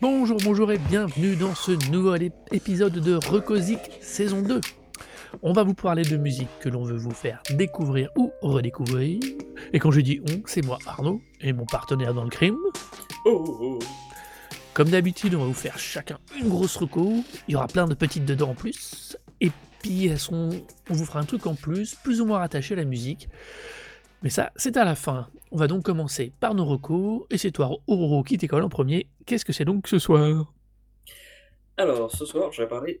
Bonjour, bonjour et bienvenue dans ce nouvel épisode de Recosic saison 2. On va vous parler de musique que l'on veut vous faire découvrir ou redécouvrir. Et quand je dis on, c'est moi Arnaud et mon partenaire dans le crime. Oh, oh. Comme d'habitude, on va vous faire chacun une grosse reco. Il y aura plein de petites dedans en plus. Et puis elles sont- on vous fera un truc en plus, plus ou moins rattaché à la musique. Mais ça, c'est à la fin. On va donc commencer par nos recos. Et c'est toi, Auroro, qui t'école en premier. Qu'est-ce que c'est donc ce soir? Alors, ce soir, je vais parler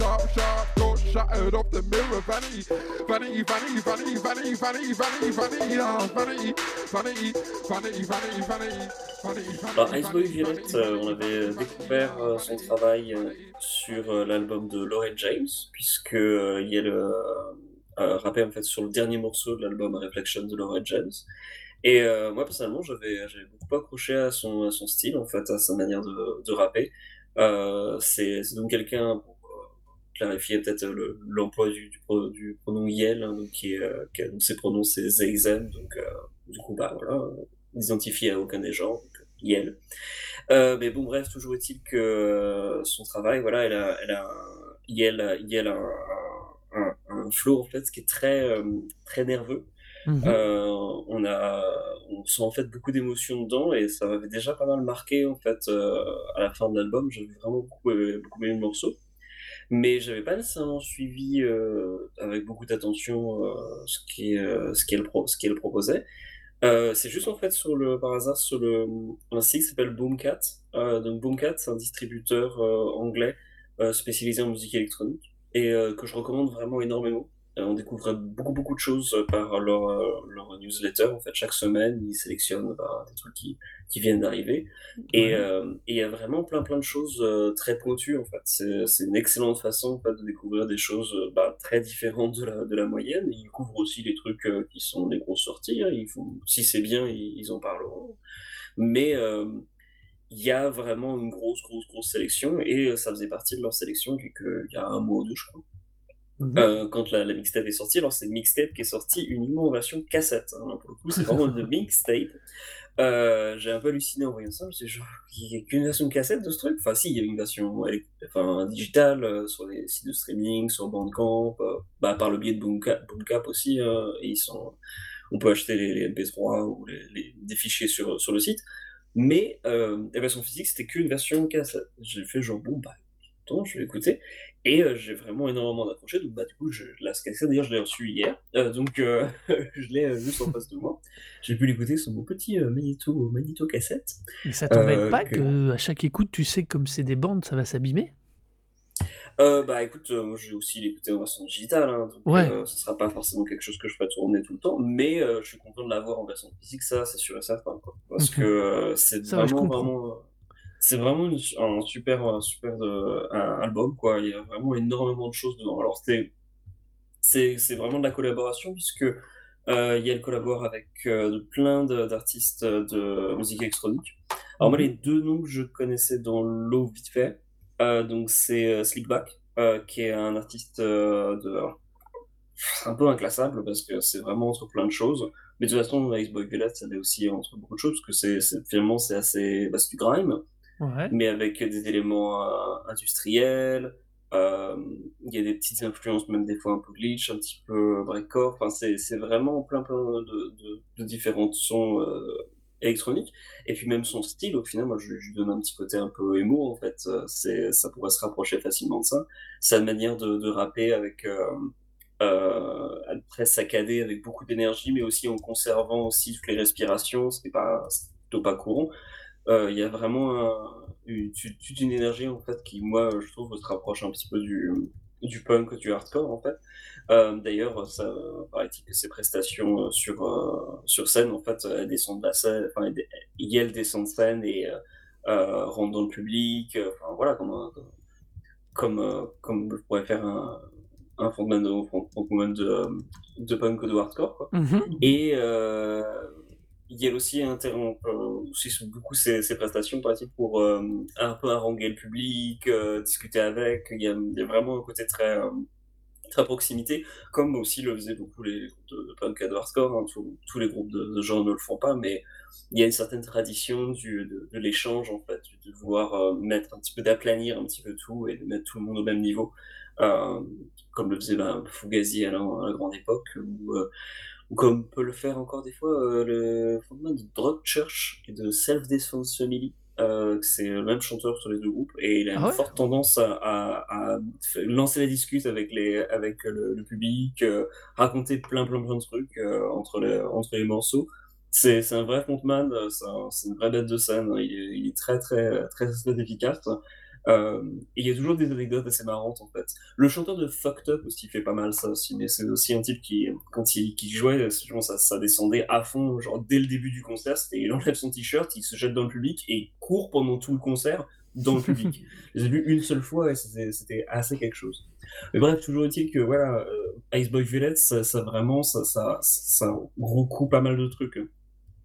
sharp, sharp, got shattered off the mirror. Vanity, vanity, vanity, vanity, vanity, vanity, vanity, vanity, ah, vanity, vanity, vanity, vanity, vanity, vanity, Alors, Iceboy Violet, euh, on avait découvert euh, son travail euh, sur euh, l'album de Lauren James, puisque euh, il y a le euh, rappé en fait sur le dernier morceau de l'album Reflection de Lauren James. Et euh, moi personnellement, j'avais beaucoup accroché à son, à son style, en fait, à sa manière de, de rapper. Euh, c'est donc quelqu'un, euh, clarifier peut-être le- l'emploi du, du, pro- du pronom Yel, hein, donc qui est, euh, qui a- donc ses pronoms c'est donc euh, du coup, bah voilà, euh, identifié à aucun des genres, donc Yel. Euh, mais bon, bref, toujours est-il que euh, son travail, voilà, elle a, elle a, un- Yel, a- Yel a un, un, un flow en fait qui est très, euh, très nerveux. Mhm. Euh, on a, on sent en fait beaucoup d'émotions dedans et ça m'avait déjà pas mal marqué en fait euh, à la fin de l'album. J'avais vraiment beaucoup, beaucoup aimé le morceau, mais j'avais pas nécessairement suivi euh, avec beaucoup d'attention euh, ce qui, euh, ce qu'elle pro- qu'elle proposait. C'est juste en fait sur le par hasard sur le un site qui s'appelle Boomcat. Donc Boomcat, c'est un distributeur anglais spécialisé en musique électronique et que je recommande vraiment énormément. Euh, on découvre beaucoup beaucoup de choses euh, par leur, euh, leur newsletter. En fait, chaque semaine, ils sélectionnent bah, des trucs qui, qui viennent d'arriver. Et euh, il y a vraiment plein plein de choses très pointues en fait. C'est une excellente façon en fait, de découvrir des choses bah, très différentes de la, de la moyenne. Et ils couvrent aussi les trucs euh, qui sont des grosses sorties. hein. Ils font, si c'est bien, ils, ils en parleront. Mais euh, il y a vraiment une grosse grosse grosse sélection et ça faisait partie de leur sélection il y a un mois ou deux je crois. Mhm. Euh, quand la, mixtape est sortie. Alors, c'est une mixtape qui est sortie uniquement en version cassette. hein. Pour le coup, c'est vraiment une mixtape. Euh, j'ai un peu halluciné en voyant ça. Je me suis dit, genre, il n'y a qu'une version cassette de ce truc? Enfin, si, il y a une version enfin, digitale euh, sur les sites de streaming, sur Bandcamp, bah, par le biais de Boomcap, aussi. et ils sont, on peut acheter les, les MP3 ou des fichiers sur, sur le site. Mais la version physique, c'était qu'une version cassette. J'ai fait genre, bon, bah, je vais écouter. Et euh, j'ai vraiment énormément accroché. Donc, bah, du coup, je, la cassette, d'ailleurs, je l'ai reçue hier. Euh, donc, euh, je l'ai juste en face de moi. J'ai pu l'écouter sur mon petit magnéto, magnéto cassette. Et ça t'embête pas que- que... à chaque écoute, tu sais comme c'est des bandes, ça va s'abîmer? Euh, bah écoute, euh, moi j'ai aussi l'écouté en version digitale, hein, donc Ouais. euh, ce sera pas forcément quelque chose que je ferai tourner tout le temps, mais je suis content de l'avoir en version physique, ça c'est sûr et certain, quoi. Parce Mhm. que c'est je vraiment, vraiment, c'est vraiment une- un super, un super de, un album, quoi. Il y a vraiment énormément de choses dedans. Alors c'est, c'est, c'est vraiment de la collaboration puisque euh, Yael collabore avec euh, plein de- d'artistes de musique électronique. Alors moi Mhm. les deux noms que je connaissais dans l'eau vite fait, euh, donc c'est euh, Slickback, euh, qui est un artiste euh, de un peu inclassable parce que c'est vraiment entre plein de choses. Mais de toute façon, Iceboy Violet, ça l'est aussi entre beaucoup de choses parce que c'est c'est- finalement c'est assez bah, c'est du grime, Mais avec des éléments euh, industriels. euh, Il y a des petites influences, même des fois un peu glitch, un petit peu breakcore. Enfin, c'est vraiment plein plein de, de, de différents sons euh, électroniques. Et puis même son style, au final, moi je, lui donne un petit côté un peu émo en fait. Euh, C'est ça pourrait se rapprocher facilement de ça. Sa manière de, rapper avec euh, très saccadé avec beaucoup d'énergie, mais aussi en conservant aussi toutes les respirations, n'est pas, plutôt pas courant. Il y a vraiment une, toute une énergie en fait qui, moi, je trouve, se rapproche un petit peu du, du punk, du hardcore en fait. D'ailleurs, ça paraît-il que ses prestations sur, sur scène, en fait, elles descendent de la scène, enfin, elle descend de scène et euh, rentre dans le public, enfin voilà, comme, comme, comme je pourrais faire un, un frontman de, de, de, punk ou de hardcore. Quoi. Mhm. Et il aussi beaucoup ses, ses prestations pour euh, un peu haranguer le public, euh, discuter avec. Il y, a, vraiment un côté très, euh, très proximité, comme aussi le faisaient beaucoup les groupes de, punk hardcore. Hein. tous les groupes de, de, genre ne le font pas, mais il y a une certaine tradition du, de, l'échange, en fait, de vouloir mettre un petit peu d'aplanir un petit peu tout et de mettre tout le monde au même niveau. Comme le faisait ben, Fugazi à la, grande époque, ou, comme peut le faire encore des fois euh, le fondement de Drug Church et de Self Defense Family. c'est le même chanteur sur les deux groupes et il a une Ah ouais forte tendance à, à- à lancer la discute avec, les, avec le, le public, raconter plein plein plein de trucs entre, les, entre les morceaux. C'est un vrai frontman, c'est un- c'est une vraie bête de scène, il est, il est très très très, très efficace. Euh, et il y a toujours des anecdotes assez marrantes en fait. Le chanteur de Fucked Up aussi fait pas mal ça aussi, mais c'est aussi un type qui, quand il qui jouait, ça, ça descendait à fond, genre dès le début du concert, c'était il enlève son t-shirt, il se jette dans le public et il court pendant tout le concert dans le public. Je l'ai vu une seule fois et c'était assez quelque chose. Mais bref, toujours est-il que voilà, euh, Ice Boy Villette, ça, ça, vraiment, ça, ça, ça recoupe pas mal de trucs.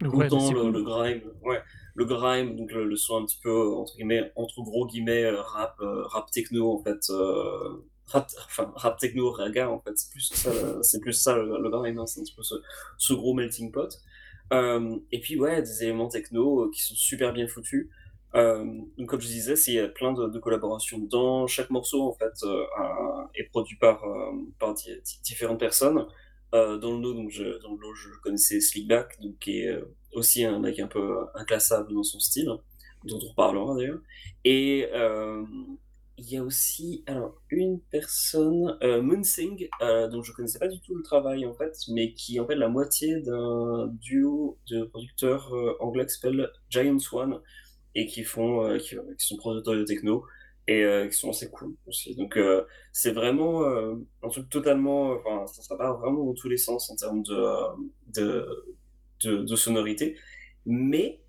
Ouais, Autant c'est le, cool. le grime, ouais, le grime, donc le, son un petit peu entre guillemets, entre gros guillemets, euh, rap, euh, rap techno en fait, euh, rap, enfin rap techno raga en fait, c'est plus ça, c'est plus ça le, grime, hein, c'est un petit peu ce, gros melting pot. Et puis ouais, des éléments techno qui sont super bien foutus. Donc comme je disais, c'est- plein de, collaborations dedans. Chaque morceau en fait est produit par, par di- di- différentes personnes. Dans le lot, donc je, dans le lot, je connaissais Slickback, donc qui est aussi un mec un peu inclassable dans son style, dont on reparlera d'ailleurs. Et euh, il y a aussi alors une personne, euh, Moonsing, euh, dont je connaissais pas du tout le travail en fait, mais qui est en fait la moitié d'un duo de producteurs euh, anglais qui s'appelle Giant Swan et qui font, euh, qui, sont producteurs de techno et euh, qui sont assez cool aussi. Donc euh, c'est vraiment euh, un truc totalement, enfin ça, ça part vraiment dans tous les sens en termes euh, de, de, de sonorité, mais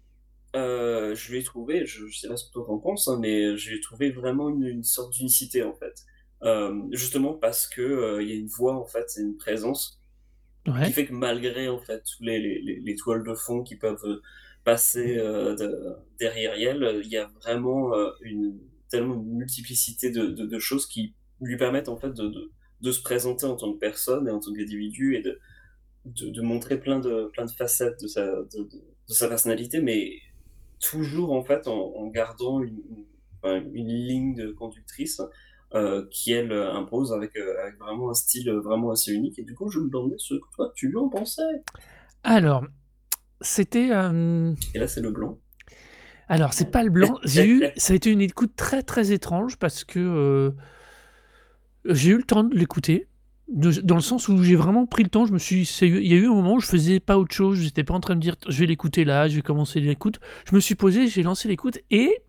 euh, je l'ai trouvé, je, je sais pas ce que toi en penses, hein, mais j'ai trouvé vraiment une, une sorte d'unicité en fait. Euh, justement parce que euh, il y a une voix en fait, c'est une présence qui fait que malgré en fait tous les, les, les- les toiles de fond qui peuvent euh, passer euh, de- derrière elle, euh, il y a vraiment euh, une tellement une multiplicité de, de, de choses qui lui permettent en fait de, de, de se présenter en tant que personne et en tant qu'individu et de, de, de montrer plein de, plein de facettes de sa, de, sa personnalité, mais toujours en fait en, en gardant une, une, ligne de conductrice euh, qui elle impose avec, euh, avec vraiment un style euh, vraiment assez unique. Et du coup, je me demandais ce que toi tu lui en pensais. Alors, c'était. euh, Et là, c'est le blanc. Alors, c'est pas le blanc. J'ai eu, ça a été une écoute très très étrange parce que j'ai eu le temps de l'écouter. De- dans le sens où j'ai vraiment pris le temps, je me suis, il y a eu un moment où je faisais pas autre chose, j'étais pas en train de dire je vais l'écouter là, je vais commencer l'écoute. Je me suis posé, j'ai lancé l'écoute et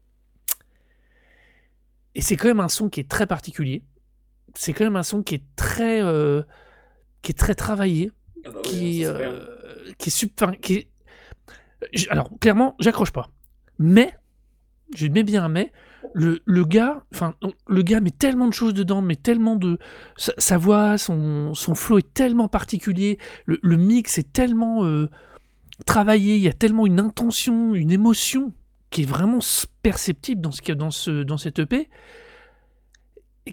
et c'est quand même un son qui est très particulier. C'est quand même un son qui est très euh, qui est très travaillé, Ah bah qui, euh, qui est super, qui est- alors clairement j'accroche pas mais je mets bien un mais le, gars enfin le gars met tellement de choses dedans mais tellement de sa, voix son, son flow est tellement particulier le, mix est tellement euh, travaillé il y a tellement une intention une émotion qui est vraiment perceptible dans ce dans ce dans cette EP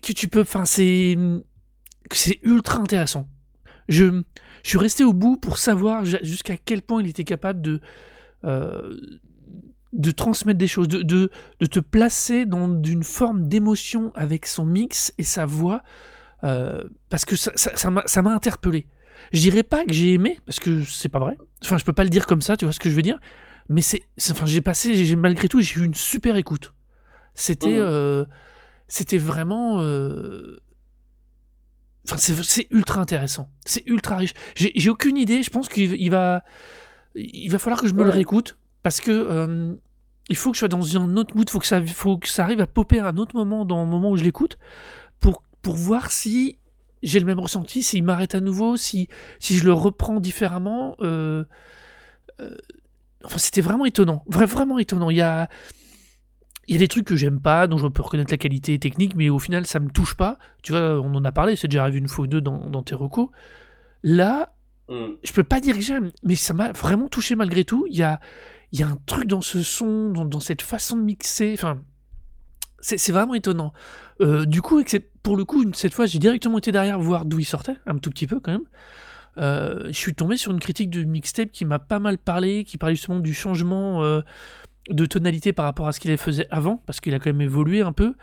que tu peux enfin c'est c'est ultra intéressant. Je, je suis resté au bout pour savoir jusqu'à quel point il était capable de, euh, de transmettre des choses, de, de, de te placer dans une forme d'émotion avec son mix et sa voix, euh, parce que ça ça- ça m'a ça m'a interpellé. Je dirais pas que j'ai aimé, parce que c'est pas vrai. Enfin, je peux pas le dire comme ça, tu vois ce que je veux dire. Mais c'est, enfin, j'ai passé, j'ai malgré tout, j'ai eu une super écoute. C'était, Mhm. euh, c'était vraiment, euh, Enfin, c'est ultra intéressant. C'est ultra riche. J'ai aucune idée. Je pense qu'il il va, il va falloir que je me le réécoute parce que euh, il faut que je sois dans un autre mood. Faut que ça, faut que ça arrive à popper à un autre moment dans le moment où je l'écoute pour pour voir si j'ai le même ressenti, s'il m'arrête à nouveau, si si je le reprends différemment. Euh, euh, enfin, c'était vraiment étonnant. Vra- vraiment étonnant. Il y a il y a des trucs que j'aime pas, dont je peux reconnaître la qualité technique, mais au final, ça me touche pas. Tu vois, on en a parlé, c'est déjà arrivé une fois ou deux dans, dans tes recos. Là, Hmm. je peux pas dire que j'aime, mais ça m'a vraiment touché malgré tout. Il y a, il y a un truc dans ce son, dans, cette façon de mixer. Enfin, c'est vraiment étonnant. Euh, du coup, pour le coup, cette fois, j'ai directement été derrière voir d'où il sortait, un tout petit peu quand même. Euh, je suis tombé sur une critique de mixtape qui m'a pas mal parlé, qui parlait justement du changement euh, de tonalité par rapport à ce qu'il faisait avant, parce qu'il a quand même évolué un peu,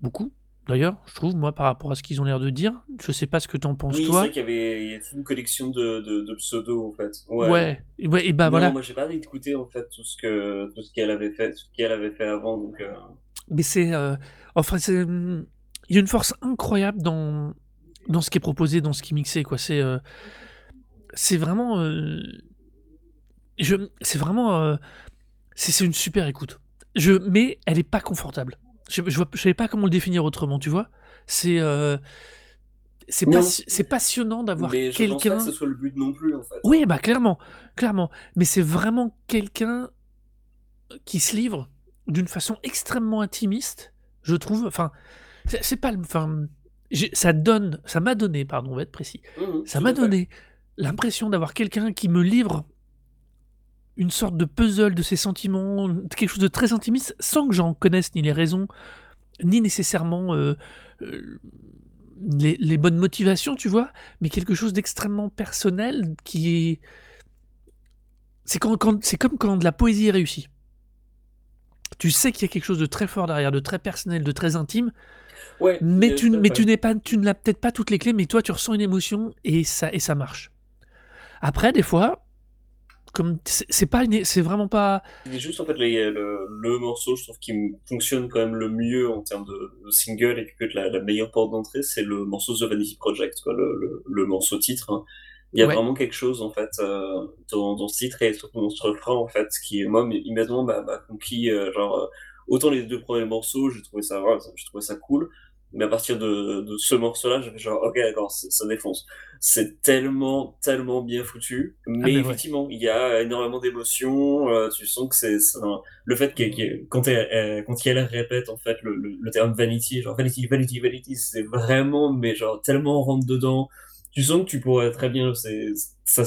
beaucoup. D'ailleurs, je trouve, moi, par rapport à ce qu'ils ont l'air de dire. Je sais pas ce que t'en penses, Oui, c'est toi. vrai qu'il y avait il y a toute une collection de, de, de pseudos, en fait. Ouais, et, ouais, et bah Non, voilà. moi j'ai pas écouté en fait tout ce que tout ce qu'elle avait fait, ce qu'elle avait fait avant, donc euh, Mais c'est. euh, enfin, c'est. hum, Il y a une force incroyable dans, dans ce qui est proposé, dans ce qui est mixé, quoi. C'est. euh, c'est vraiment. je, c'est vraiment. c'est c'est une super écoute. Je, mais elle est pas confortable. Je, je savais pas comment le définir autrement, tu vois. C'est. euh, c'est passionnant d'avoir mais je pense pas quelqu'un. que ce soit le but non plus en fait. Oui, bah clairement, clairement. Mais c'est vraiment quelqu'un qui se livre d'une façon extrêmement intimiste, je trouve. Enfin, c'est pas. Enfin, ça donne, ça m'a donné, pardon, on va être précis. Mhm, Ça m'a donné l'impression d'avoir quelqu'un qui me livre une sorte de puzzle de ses sentiments, quelque chose de très intimiste, sans que j'en connaisse ni les raisons, ni nécessairement euh, euh, les, les bonnes motivations, tu vois, mais quelque chose d'extrêmement personnel qui est. C'est quand, quand- c'est comme quand de la poésie est réussie. Tu sais qu'il y a quelque chose de très fort derrière, de très personnel, de très intime, Ouais, mais tu, mais tu n'es pas, tu n'as peut-être pas toutes les clés, mais toi tu ressens une émotion et ça, et ça marche. Après, des fois, comme c'est pas, c'est vraiment pas. C'est juste en fait les- le, le morceau, je trouve qui fonctionne quand même le mieux en termes de, single et qui peut être la, la meilleure porte d'entrée, c'est le morceau The Vanity Project, quoi, le, le, le morceau titre. hein. Il y a Ouais. vraiment quelque chose en fait euh, dans, dans ce titre et surtout dans ce refrain en fait qui moi immédiatement m'a conquis euh, genre euh, autant les deux premiers morceaux j'ai trouvé ça voilà, j'ai trouvé ça cool mais à partir de, de ce morceau-là j'avais genre ok d'accord ça défonce. C'est tellement tellement bien foutu. Mais mais ouais. effectivement il y a énormément d'émotions euh, tu sens que c'est un- le fait qu'elle- quand elle, elle- quand elle répète en fait le, le, le terme vanity genre vanity vanity vanity c'est vraiment mais genre tellement on rentre dedans. Tu sens que tu pourrais très bien c'est ça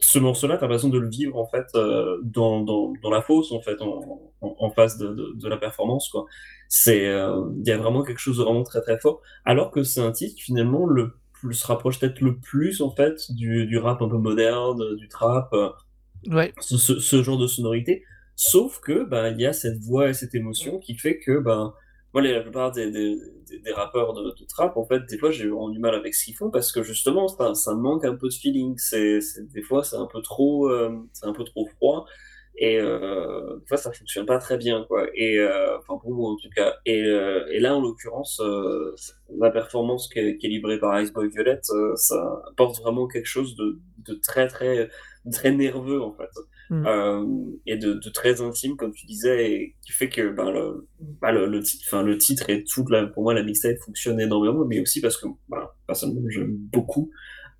ce morceau-là t'as raison de le vivre en fait euh, dans, dans, dans la fosse en fait en, en, en face de, de, de la performance quoi. C'est euh, il y a vraiment quelque chose de vraiment très très fort. Alors que c'est un titre qui finalement le plus se rapproche peut-être le plus en fait du, du rap un peu moderne du trap euh, Ouais, ce, ce, ce genre de sonorité. Sauf que ben il y a cette voix et cette émotion qui fait que ben moi la plupart des, des, rappeurs de, de trap en fait des fois j'ai vraiment du mal avec ce qu'ils font parce que justement ça, ça manque un peu de feeling. C'est des fois c'est un peu trop euh, un peu trop froid et euh, des fois ça fonctionne pas très bien quoi. Et euh, enfin pour moi en tout cas. Et, euh, là en l'occurrence la performance qui est, livrée par Iceboy Violet euh, ça apporte vraiment quelque chose de, de très très très nerveux en fait Mm. euh, et de, de très intime comme tu disais et qui fait que ben, le, ben, le, le, titre, enfin, le titre et toute la, pour moi la mixtape fonctionne énormément mais aussi parce que ben, personnellement j'aime beaucoup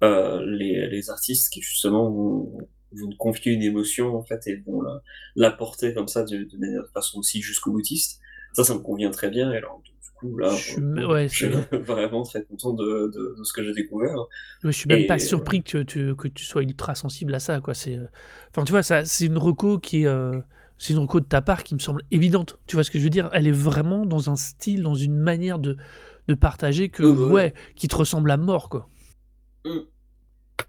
euh, les, les artistes qui justement vont, vont confier une émotion en fait et vont la, la porter comme ça de, de manière aussi jusqu'au boutiste ça ça me convient très bien et alors du coup là Je suis- euh, ouais, je suis c'est- vraiment très content de, de, de ce que j'ai découvert je suis même Et- pas surpris que tu, que tu sois ultra sensible à ça, quoi. C'est, euh, enfin, tu vois, ça, c'est une reco qui est, euh, c'est une reco de ta part qui me semble évidente. Tu vois ce que je veux dire? Elle est vraiment dans un style, dans une manière de, de partager que, Ouais, ouais. ouais, qui te ressemble à mort, quoi.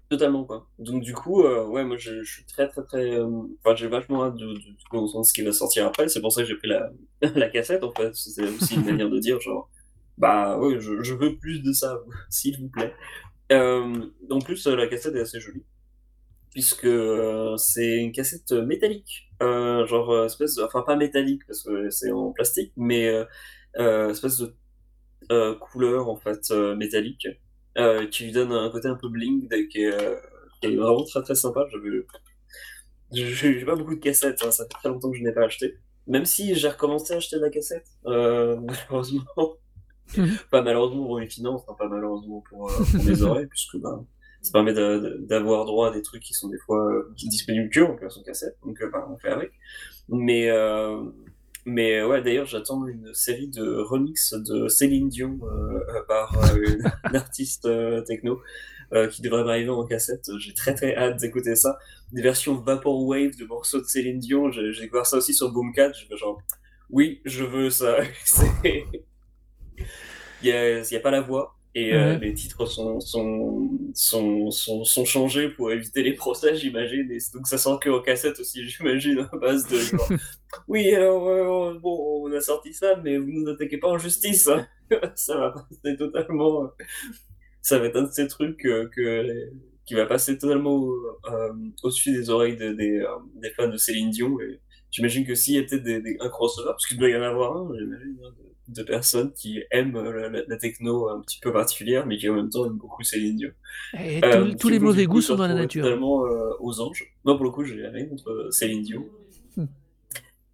Totalement quoi. Donc du coup, euh, ouais, moi je, suis très très très, euh, enfin j'ai vachement hâte de, de, de comprendre ce qui va sortir après. C'est pour ça que j'ai pris la, la cassette en fait. C'est aussi une manière de dire genre, bah ouais, je, veux plus de ça, s'il vous plaît. Euh, en plus, la cassette est assez jolie puisque c'est une cassette métallique, genre espèce, de- enfin pas métallique parce que c'est en plastique, mais euh, espèce de couleur en fait métallique euh, qui lui donne un côté un peu bling, qui est, euh, qui est vraiment très très sympa. J'ai pas beaucoup de cassettes, hein, ça fait très longtemps que je n'ai pas acheté. Même si j'ai recommencé à acheter de la cassette, euh, malheureusement. Mhm. Pas malheureusement pour mes finances, hein, pas malheureusement pour, pour mes oreilles, puisque bah, ça permet d'avoir droit à des trucs qui sont des fois disponibles que en version cassette, donc bah, on fait avec. Mais, mais ouais, d'ailleurs, j'attends une série de remix de Céline Dion euh, euh, par euh, une, une artiste euh, techno euh, qui devrait m'arriver en cassette. J'ai très très hâte d'écouter ça. Des versions Vaporwave de morceaux de Céline Dion. J'ai découvert ça aussi sur Boomcat. Genre, oui, je veux ça. Il y a, a pas la voix. Et euh, Ouais. les titres sont, sont, sont, sont, sont changés pour éviter les procès, j'imagine. Et donc ça sort que en cassette aussi, j'imagine, à base de genre, oui, alors, euh, bon, on a sorti ça, mais vous nous attaquez pas en justice. hein. ça va passer totalement. euh, Ça va être un de ces trucs euh, que, qui va passer totalement au- au-dessus des oreilles de- des, des fans de Céline Dion. J'imagine que s'il y des, des, un crossover, parce qu'il doit y en avoir un, j'imagine, hein, de, de personnes qui aiment euh, la, la- la techno un petit peu particulière, mais qui en même temps aiment beaucoup Céline Dion. Et Euh, tous, les mauvais goûts sont dans la nature. Totalement euh, aux anges. Non, pour le coup, j'ai rien contre euh, Céline Dion. Hmm.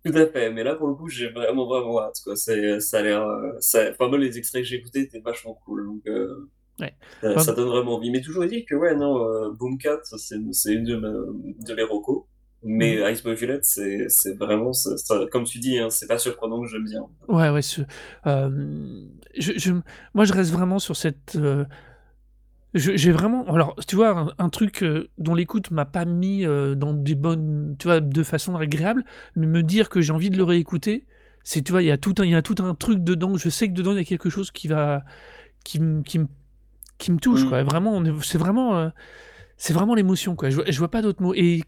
Tout à fait, mais là pour le coup j'ai vraiment vraiment hâte quoi. C'est, ça a l'air, ça, enfin moi les extraits que j'ai écoutés étaient vachement cool donc euh, Ouais. ça, donne vraiment envie. Mais toujours dit que ouais non, Boomcat c'est, c'est une de, ma- de mes recos, mais Mhm. Ice Violet c'est, vraiment, ça, ça- comme tu dis, hein, c'est pas surprenant que j'aime bien. Ouais, ouais. ce- euh, je, je- moi, je reste vraiment sur cette. euh, j'ai vraiment. Alors, tu vois, un, un truc euh, dont l'écoute m'a pas mis dans des bonnes. Tu vois, de façon agréable, mais me dire que j'ai envie de le réécouter, c'est, tu vois, il y a tout un, y a tout un truc dedans. Je sais que dedans, il y a quelque chose qui va. qui, me- qui, me- qui touche, Mm. quoi. Vraiment, c'est vraiment. c'est vraiment l'émotion, quoi. Je, je vois pas d'autres mots. Et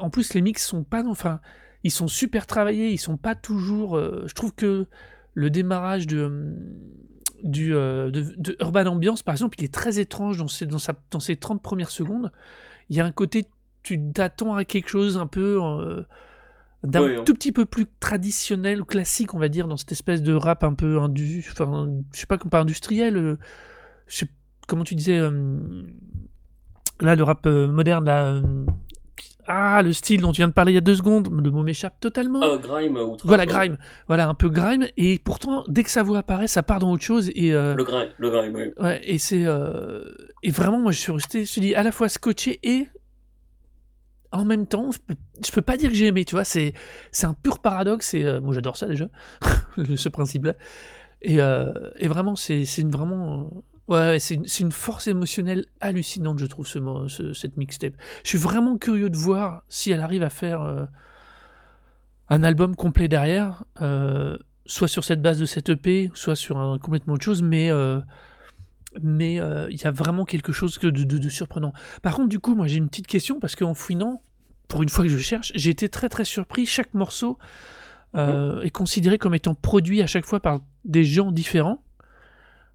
en plus, les mix sont pas. Enfin, ils sont super travaillés. Ils sont pas toujours. euh, je trouve que le démarrage de, du, euh, de, de Urban Ambiance, par exemple, il est très étrange dans ses, dans sa, dans ses 30 premières secondes. Il y a un côté, tu t'attends à quelque chose un peu. euh, d'un hein. tout petit peu plus traditionnel ou classique, on va dire, dans cette espèce de rap un peu indu, enfin, je sais pas, pas industriel, je sais- comment tu disais, là, le rap moderne, là, ah, le style dont tu viens de parler il y a deux secondes, le mot m'échappe totalement. Ah, Grime ou Trap, Voilà, grime. Voilà, un peu grime. Et pourtant, dès que sa voix apparaît, ça part dans autre chose. Et, euh, Le Grime, le Grime, ouais. ouais, et c'est. euh, et vraiment, moi, je suis resté, je me suis dit, à la fois scotché et. En même temps, je peux, je peux pas dire que j'ai aimé, tu vois. C'est, un pur paradoxe. Et euh, moi, j'adore ça déjà, ce principe-là. Et, et vraiment, c'est, vraiment. Ouais, ouais, c'est une, c'est une force émotionnelle hallucinante, je trouve, ce, mo- ce- cette mixtape. Je suis vraiment curieux de voir si elle arrive à faire euh, un album complet derrière, euh, soit sur cette base de cette EP, soit sur un complètement autre chose, mais euh, mais euh, il y a vraiment quelque chose que de, de- de surprenant. Par contre, du coup, moi j'ai une petite question parce qu'en fouinant, pour une fois que je cherche, j'ai été très très surpris. Chaque morceau euh, est considéré comme étant produit à chaque fois par des gens différents.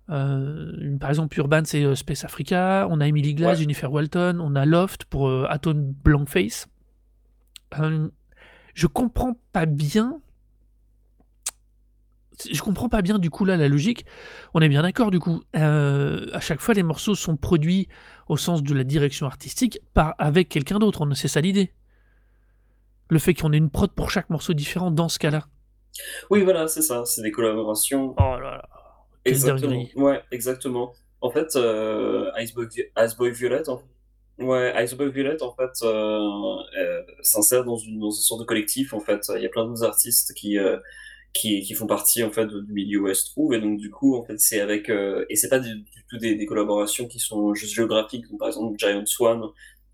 Euh, par exemple, Urban, c'est euh, Space Africa. On a Emily Glass, Ouais. Jennifer Walton. On a Loft pour euh, Aton Blankface. Euh, je comprends pas bien. Je comprends pas bien du coup là la logique. On est bien d'accord du coup. À chaque fois, les morceaux sont produits au sens de la direction artistique par avec quelqu'un d'autre. On- C'est ça l'idée. Le fait qu'on ait une prod pour chaque morceau différent dans ce cas-là. Oui, voilà, c'est ça, c'est des collaborations. Oh là là. Exactement. Ouais, exactement. En fait, euh, Iceboy, Iceboy Violet, en... ouais, Iceboy Violet, en fait, euh, euh, s'insère dans une, dans une sorte de collectif. En fait, il y a plein d'autres artistes qui, euh, qui, qui font partie en fait du milieu où elle se trouve, et donc du coup, en fait, c'est avec euh, et c'est pas du, du tout des, des collaborations qui sont juste géographiques. Donc, par exemple, Giant Swan,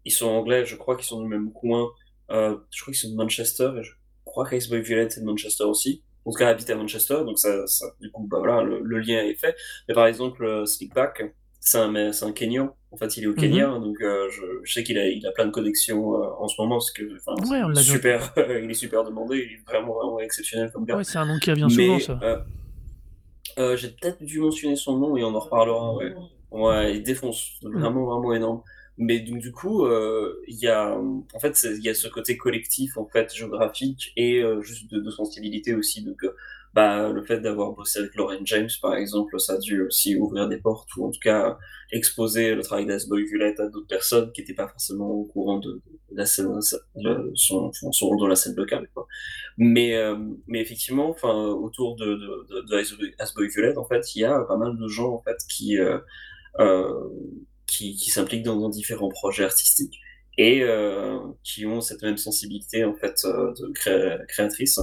ils sont anglais, je crois qu'ils sont du même coin. Euh, je crois qu'ils sont de Manchester, et je crois qu'Iceboy Violet est de Manchester aussi. En tout cas, habite à Manchester, donc ça, ça du coup, bah voilà, le, le lien est fait. Mais par exemple, euh, Slickback, c'est un, c'est un Kenyan. En fait, il est au Mhm. Kenya, donc euh, je, je sais qu'il a, il a plein de connexions euh, en ce moment, parce que, Ouais, super, il est super demandé, il est vraiment, vraiment exceptionnel comme gars. Ouais, c'est un nom qui revient souvent, ça. euh, j'ai peut-être dû mentionner son nom et on en reparlera. Ouais, ouais il défonce, vraiment, vraiment énorme. Mais donc du coup, euh, il y a, en fait, il y a ce côté collectif, en fait, géographique et euh, juste de, sensibilité aussi. Donc, euh, bah, le fait d'avoir bossé avec Lauren James, par exemple, ça a dû aussi ouvrir des portes, ou en tout cas exposer le travail d'Asboy Violet à d'autres personnes qui n'étaient pas forcément au courant de, la scène, de son, son rôle dans la scène locale. Quoi. Mais, mais effectivement, enfin, autour de, de, de, en fait, il y a pas mal de gens en fait qui, qui, qui s'impliquent dans, différents projets artistiques et euh, qui ont cette même sensibilité en fait euh, de créatrice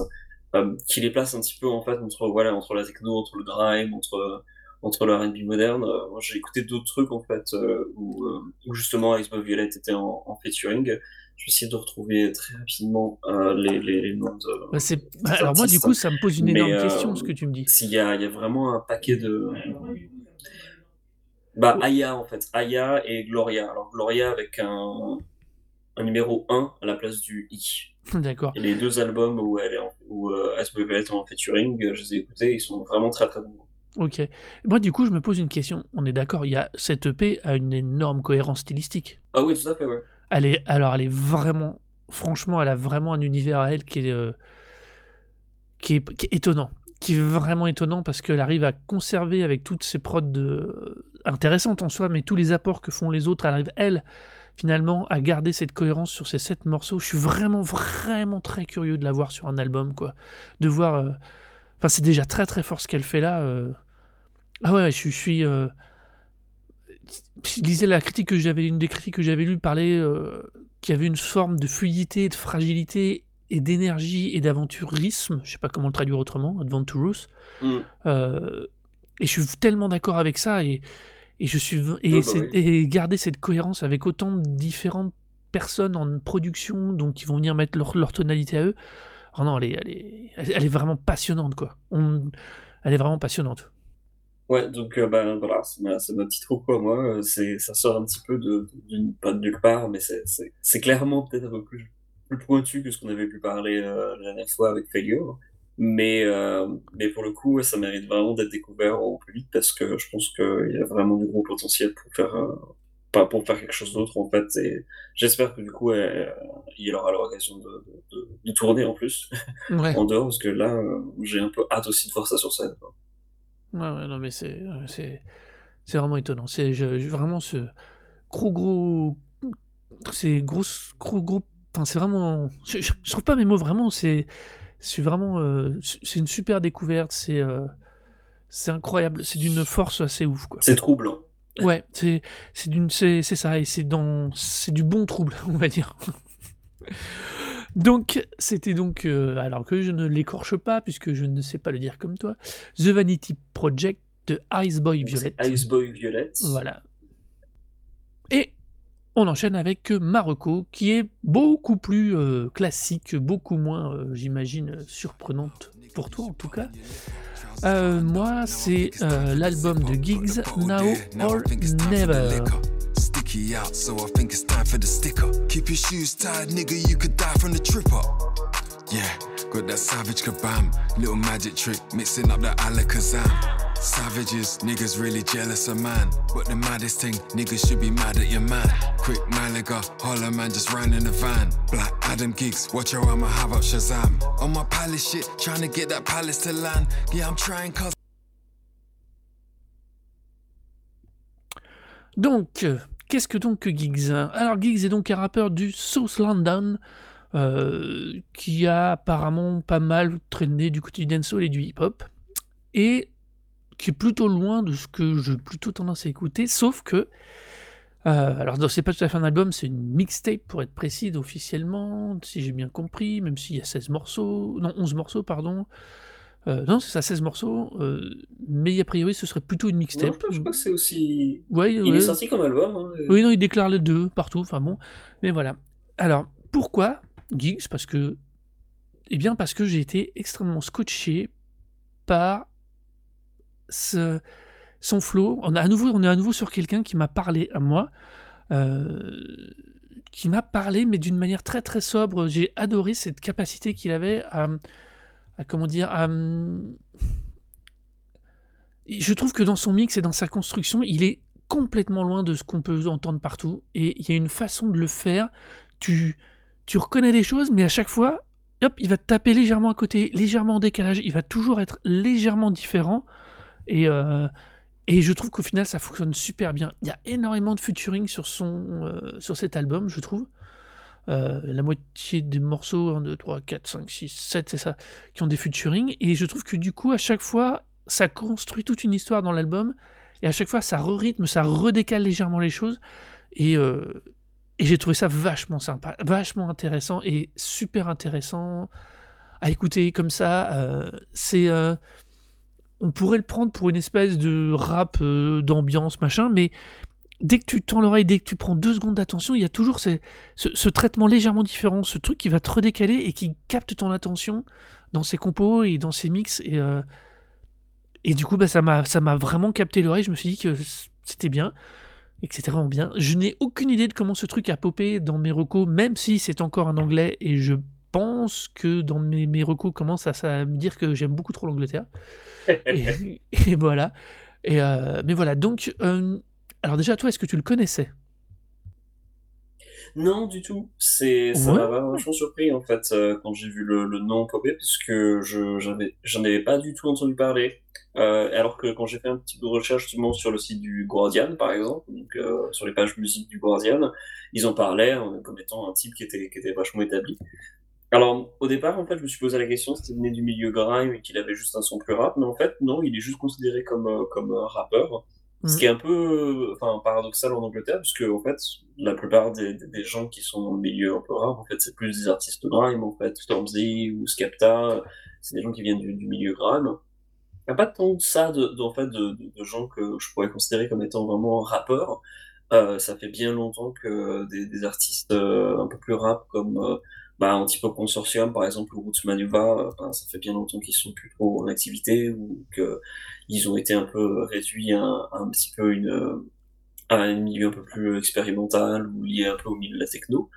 euh, qui les place un petit peu en fait entre voilà entre la techno, entre le grime, entre entre le R&B moderne. j'ai écouté d'autres trucs en fait où, où, justement Icebox Violet était en, en featuring. Je vais essayer de retrouver très rapidement les, les, les, noms de. Bah, bah alors moi du coup ça me pose une énorme question ce que tu me dis. S'il y a, y a vraiment un paquet de bah, Aya, en fait. Aya et Gloria. Alors, Gloria avec un, un numéro 1 à la place du I. D'accord. Et les deux albums où, elle est en, où euh, est en featuring, je les ai écoutés, ils sont vraiment très très bons. Ok. Moi, du coup, je me pose une question. On est d'accord, il y a cette EP a une énorme cohérence stylistique. Ah oui, tout à fait, ouais. Elle est, alors, elle est vraiment, franchement, elle a vraiment un univers à elle qui est, euh, qui est, qui est étonnant qui est vraiment étonnant parce qu'elle arrive à conserver avec toutes ses prods de... intéressantes en soi, mais tous les apports que font les autres, elle arrive, elle, finalement, à garder cette cohérence sur ces sept morceaux. Je suis vraiment, vraiment très curieux de la voir sur un album, quoi. De voir... Euh, enfin, c'est déjà très, très fort ce qu'elle fait là. Euh. Ah ouais, je, suis... Euh... Je lisais la critique que j'avais, une des critiques que j'avais lues parler euh, qu'il y avait une forme de fluidité, de fragilité et d'énergie et d'aventurisme, je sais pas comment le traduire autrement, Adventurous. Mm. Euh, et je suis tellement d'accord avec ça et, et je suis et, bah et, garder cette cohérence avec autant de différentes personnes en production, donc qui vont venir mettre leur, leur tonalité à eux. Oh non, elle est, elle est, elle est vraiment passionnante quoi. On, elle est vraiment passionnante. Ouais, donc euh, ben voilà, c'est ma, ma, petite quoi moi. C'est, ça sort un petit peu de, pas de nulle part, mais c'est, c'est clairement peut-être un peu plus plus pointu que ce qu'on avait pu parler euh, la dernière fois avec Failure. Mais, euh, mais pour le coup, ça mérite vraiment d'être découvert au plus vite parce que je pense qu'il y a vraiment du gros potentiel pour faire, euh, pour faire quelque chose d'autre en fait. Et j'espère que du coup, il aura l'occasion de, de, de, tourner en plus en dehors parce que là, j'ai un peu hâte aussi de voir ça sur scène. Ouais, ouais, non, mais c'est, c'est, c'est vraiment étonnant. C'est vraiment ce gros, gros, ces grosses, gros, gros Enfin, c'est vraiment. Je, je, trouve pas mes mots vraiment. C'est, c'est vraiment. Euh, c'est une super découverte. C'est, euh, c'est incroyable. C'est d'une force assez ouf. Quoi. C'est troublant. Ouais, c'est, c'est d'une, c'est, c'est ça. Et c'est dans, c'est du bon trouble, on va dire. donc, c'était donc, euh, alors que je ne l'écorche pas puisque je ne sais pas le dire comme toi, The Vanity Project de Iceboy Violet. Iceboy Violet. Voilà. Et on enchaîne avec Marocco, qui est beaucoup plus euh, classique, beaucoup moins, euh, j'imagine, surprenante pour toi en tout cas. Euh, moi, c'est euh, l'album de Gigs, Now or Never. Yeah, got that savage kabam, little magic trick, mixing up the alakazam. Savages, niggas really jealous of man. But the maddest thing, niggas should be mad at your man. Quick Malaga, holler man just ran in the van. Black Adam gigs, watch how I'ma have up Shazam. On my palace shit, trying to get that palace to land. Yeah, I'm trying cause. Donc, qu'est-ce que donc Giggs Alors Giggs est donc un rappeur du South London euh, qui a apparemment pas mal traîné du côté du dancehall et du hip-hop. Et qui est plutôt loin de ce que j'ai plutôt tendance à écouter, sauf que. Euh, alors, c'est pas tout à fait un album, c'est une mixtape pour être précise officiellement, si j'ai bien compris, même s'il y a 16 morceaux, non, 11 morceaux, pardon. Euh, non, c'est ça, 16 morceaux, euh, mais a priori ce serait plutôt une mixtape. je crois que c'est aussi. Ouais, il est sorti comme album. Hein, oui, non, il déclare les deux partout, enfin bon, mais voilà. Alors, pourquoi Gigs Parce que. Eh bien, parce que j'ai été extrêmement scotché par son flow. On, est à nouveau sur quelqu'un qui m'a parlé à moi, euh, qui m'a parlé, mais d'une manière très très sobre. J'ai adoré cette capacité qu'il avait à, comment dire, je trouve que dans son mix et dans sa construction, il est complètement loin de ce qu'on peut entendre partout. Et il y a une façon de le faire. Tu, tu reconnais des choses, mais à chaque fois, hop, il va te taper légèrement à côté, légèrement en décalage. Il va toujours être légèrement différent. Et, euh, et je trouve qu'au final, ça fonctionne super bien. Il y a énormément de featuring sur, son, euh, cet album, je trouve. Euh, la moitié des morceaux, 1, 2, 3, 4, 5, 6, 7, c'est ça, qui ont des featuring. Et je trouve que du coup, à chaque fois, ça construit toute une histoire dans l'album. Et à chaque fois, ça re-rythme, ça redécale légèrement les choses. Et, j'ai trouvé ça vachement sympa, vachement intéressant et super intéressant à écouter comme ça. C'est. On pourrait le prendre pour une espèce de rap euh, d'ambiance, machin, mais dès que tu tends l'oreille, dès que tu prends deux secondes d'attention, il y a toujours ce, traitement légèrement différent, ce truc qui va te redécaler et qui capte ton attention dans ses compos et dans ses mix. Et, euh, et du coup, bah, ça m'a vraiment capté l'oreille. Je me suis dit que c'était bien et que c'était vraiment bien. Je n'ai aucune idée de comment ce truc a popé dans mes recos, même si c'est encore en anglais et je pense que dans mes, mes recos commence à, à me dire que j'aime beaucoup trop l'Angleterre. Et, et voilà. Et euh, mais voilà, donc, euh, alors déjà, toi, est-ce que tu le connaissais? Non, du tout. C'est, ça Ouais. m'a vachement surpris en fait euh, quand j'ai vu le, le nom popper parce que je j'avais j'en avais pas du tout entendu parler. Euh, alors que quand j'ai fait un petit peu de recherche justement sur le site du Guardian par exemple, donc euh, sur les pages musique du Guardian, ils en parlaient comme étant un type qui était qui était vachement établi. Alors au départ en fait je me suis posé la question s'il venait du milieu grime et qu'il avait juste un son plus rap, mais en fait non, il est juste considéré comme euh, comme un rappeur. Ce Mm. qui est un peu euh, enfin, paradoxal en Angleterre, parce que en fait, la plupart des, gens qui sont dans le milieu un peu rap, en fait, c'est plus des artistes grime, en fait, Stormzy ou Skepta, c'est des gens qui viennent du, du milieu grime. Il n'y a pas tant de ça de, de- en fait, de gens que je pourrais considérer comme étant vraiment rappeurs. Euh, ça fait bien longtemps que des, des artistes euh, un peu plus rap comme bah, Antipop Consortium, par exemple, Roots Manuva, euh, enfin, ça fait bien longtemps qu'ils sont plus trop en activité ou que ils ont été un peu réduits à, un- un petit peu une, un milieu un peu plus expérimental ou lié un peu au milieu de la techno.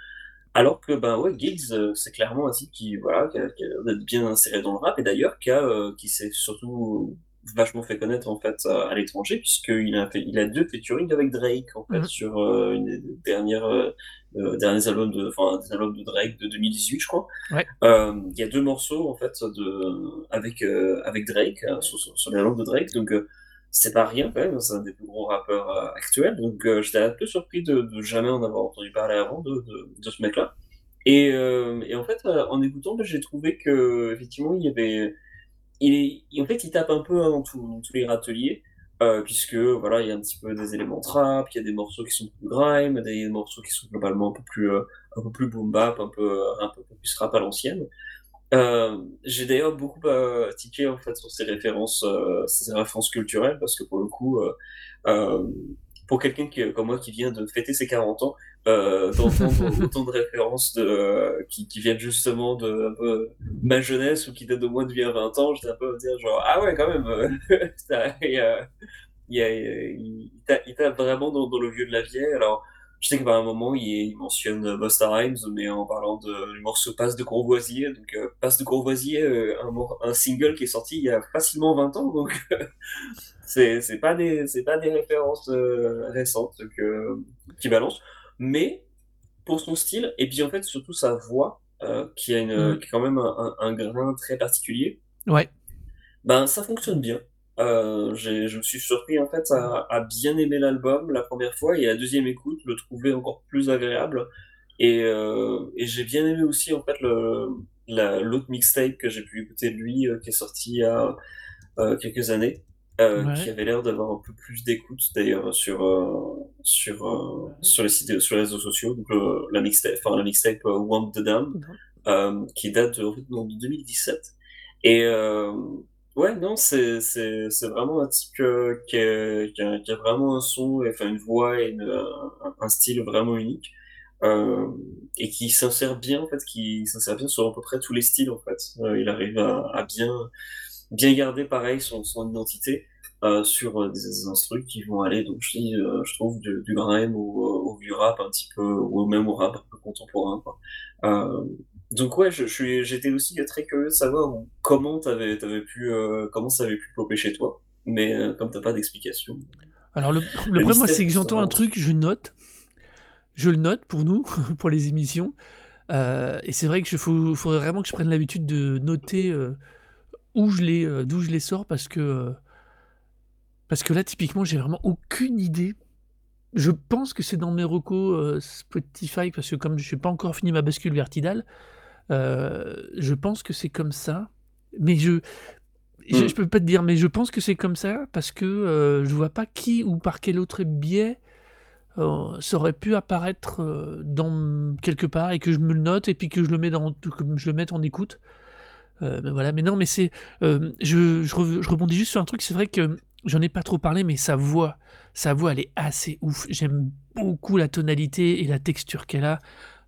Alors que, ben ouais, Giggs, euh, c'est clairement un type qui, voilà, qui a, qui d'être bien inséré dans le rap et d'ailleurs qui euh, qui s'est surtout vachement fait connaître en fait à, l'étranger puisqu'il a fait, il a deux featuring avec Drake en fait Mhm. sur euh, une des dernières euh, euh, derniers albums de, enfin des albums de Drake de 2018 je crois. Ouais. Euh, Il y a deux morceaux en fait de avec euh, avec Drake euh, sur, sur, sur l'album de Drake donc c'est pas rien quand même, c'est un des plus gros rappeurs actuels, donc j'étais un peu surpris de, de jamais en avoir entendu parler avant de, de, de ce mec-là. Et, euh, et en fait, en écoutant, j'ai trouvé que effectivement il y avait, il, en fait, il tape un peu hein, dans, tout- tous les râteliers, euh, puisque voilà, il y a un petit peu des éléments trap, il y a des morceaux qui sont plus grime, des morceaux qui sont globalement un peu plus, euh, un peu plus boom bap, un peu, euh, un peu plus rap à l'ancienne. Euh, j'ai d'ailleurs beaucoup euh, tiqué en fait sur ces références, ces références culturelles parce que pour le coup, pour quelqu'un comme moi qui vient de fêter ses 40 ans, euh, d'entendre autant de références de, euh, qui, qui viennent justement de ma jeunesse ou qui datent de moins de bien 20 ans, j'étais un peu à me dire genre ah ouais quand même, euh, euh, il, y a- il, il tape, il tape vraiment dans, dans le vieux de la vieille. Alors je sais qu'à un moment, il, mentionne Busta Rhymes, mais en parlant de, du morceau Passe de Courvoisier. Donc, euh, Passe de Courvoisier, euh, un, single qui est sorti il y a facilement 20 ans. Donc, c'est c'est pas des, c'est pas des références euh, récentes que, qui balance. Mais, pour son style, et puis en fait, surtout sa voix, euh, qui a une, qui a quand même un, un, un grain très particulier, Ouais. ben, ça fonctionne bien. Euh, je me suis surpris en fait à, à bien aimer l'album la première fois et à la deuxième écoute le trouver encore plus agréable. Et, euh, et j'ai bien aimé aussi en fait la, l'autre mixtape que j'ai pu écouter de lui euh, qui est sorti il y a quelques années Ouais. qui avait l'air d'avoir un peu plus d'écoute d'ailleurs sur sur sur les sites sur les réseaux sociaux. Donc la mixtape enfin la mixtape Want the Dam qui date de, en fait, non, de 2017 et ouais non c'est c'est c'est vraiment un type euh, qui, a, qui, a, qui a vraiment un son enfin une voix et une, un, style vraiment unique euh, et qui s'insère bien en fait qui s'insère bien sur à peu près tous les styles en fait Euh, il arrive à, à bien bien garder pareil son, son identité euh, sur euh, des, des instruments qui vont aller donc je dis euh, je trouve du, du grime au, au vieux rap un petit peu ou même au rap un peu contemporain quoi. Donc ouais je, je suis j'étais aussi très curieux de savoir comment t'avais t'avais pu euh, comment ça avait pu popper chez toi mais euh, comme t'as pas d'explication Alors, le, le Le problème, moi, c'est que j'entends un truc, je note. Je le note pour nous, pour les émissions. Euh, et c'est vrai que je faut faudrait vraiment que je prenne l'habitude de noter, où je les, d'où je les sors parce que, parce que là, typiquement, j'ai vraiment aucune idée. Je pense que c'est dans mes recos, heu, Spotify parce que comme j'ai pas encore fini ma bascule vers Tidal, heu, je pense que c'est comme ça. Mais je je Mmh. je peux pas te dire, mais je pense que c'est comme ça parce que, heu, je vois pas qui ou par quel autre biais, heu, ça aurait pu apparaître, dans quelque part et que je me le note et puis que je le mets dans que je le mette en écoute. Mais voilà, mais non, mais c'est, je je je rebondis juste sur un truc, c'est vrai que j'en ai pas trop parlé, mais sa voix sa voix, elle est assez ouf. J'aime beaucoup la tonalité et la texture qu'elle a,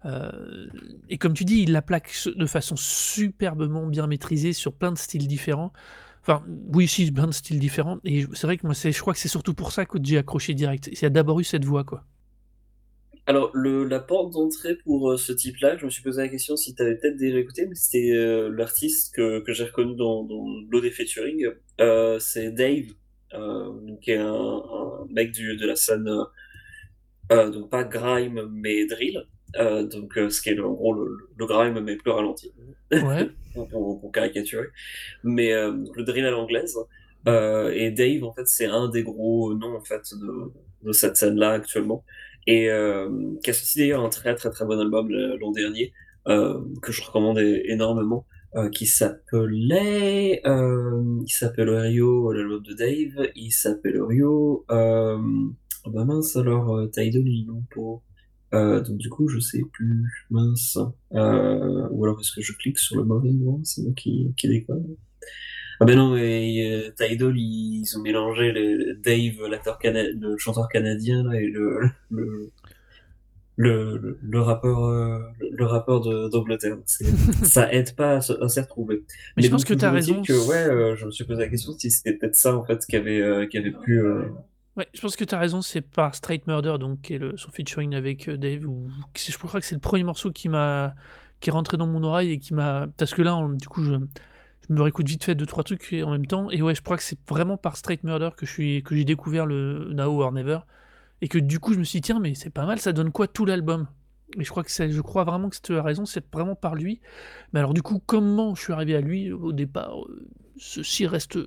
heu et comme tu dis, il la plaque de façon superbement bien maîtrisée sur plein de styles différents. Enfin, oui, si, plein de styles différents et c'est vrai que moi, je crois que c'est surtout pour ça que j'ai accroché direct. Il y a d'abord eu cette voix, quoi. Alors, la porte d'entrée pour, heu, ce type-là, je me suis posé la question si tu avais peut-être déjà écouté, mais c'était, heu, l'artiste que j'ai reconnu dans dans des featuring, c'est Dave, qui est un mec du de la scène, heu heu, donc pas grime, mais drill, heu, donc ce qui est le en gros le le grime mais plus ralenti, Ouais. pour pour pour caricaturer. Mais le drill à l'anglaise, et Dave, en fait, c'est un des gros noms, en fait, de de cette scène-là actuellement et qui a sorti d'ailleurs un très, très, très bon album l'an dernier, que je recommande énormément, heu, qui s'appelait, hem, il s'appelle Rio, l'album de Dave, il s'appelle Rio, hem, oh bah mince alors, ils l'ont pas, donc du coup je sais plus, mince, ou alors est-ce que je clique sur le mauvais nom? C'est moi qui qui déconne. Ah ben non, mais Tidal ils ont mélangé les Dave, l'acteur le chanteur canadien là et le le le rappeur de d'Angleterre. Ça aide pas à se à s'y retrouver. Mais Mais je pense que tu as raison, que ouais, heu, je me suis posé la question si c'était peut-être ça en fait qui avait, heu, qui avait pu, heu Ouais, je pense que tu as raison, c'est par Straight Murder, donc qui est le son featuring avec, Dave ou je crois que c'est le premier morceau qui m'a qui est rentré dans mon oreille et qui m'a parce que là, du coup, je je me réécoute vite fait deux trois trucs en même temps et ouais, je crois que c'est vraiment par Straight Murder que je suis que j'ai découvert le Now or Never et que du coup, je me suis dit: «Tiens, mais c'est pas mal, ça donne quoi tout l'album?» et je crois que c'est je crois vraiment que tu as raison, c'est vraiment par lui. Mais alors du coup, comment je suis arrivé à lui au départ, heu, ceci reste,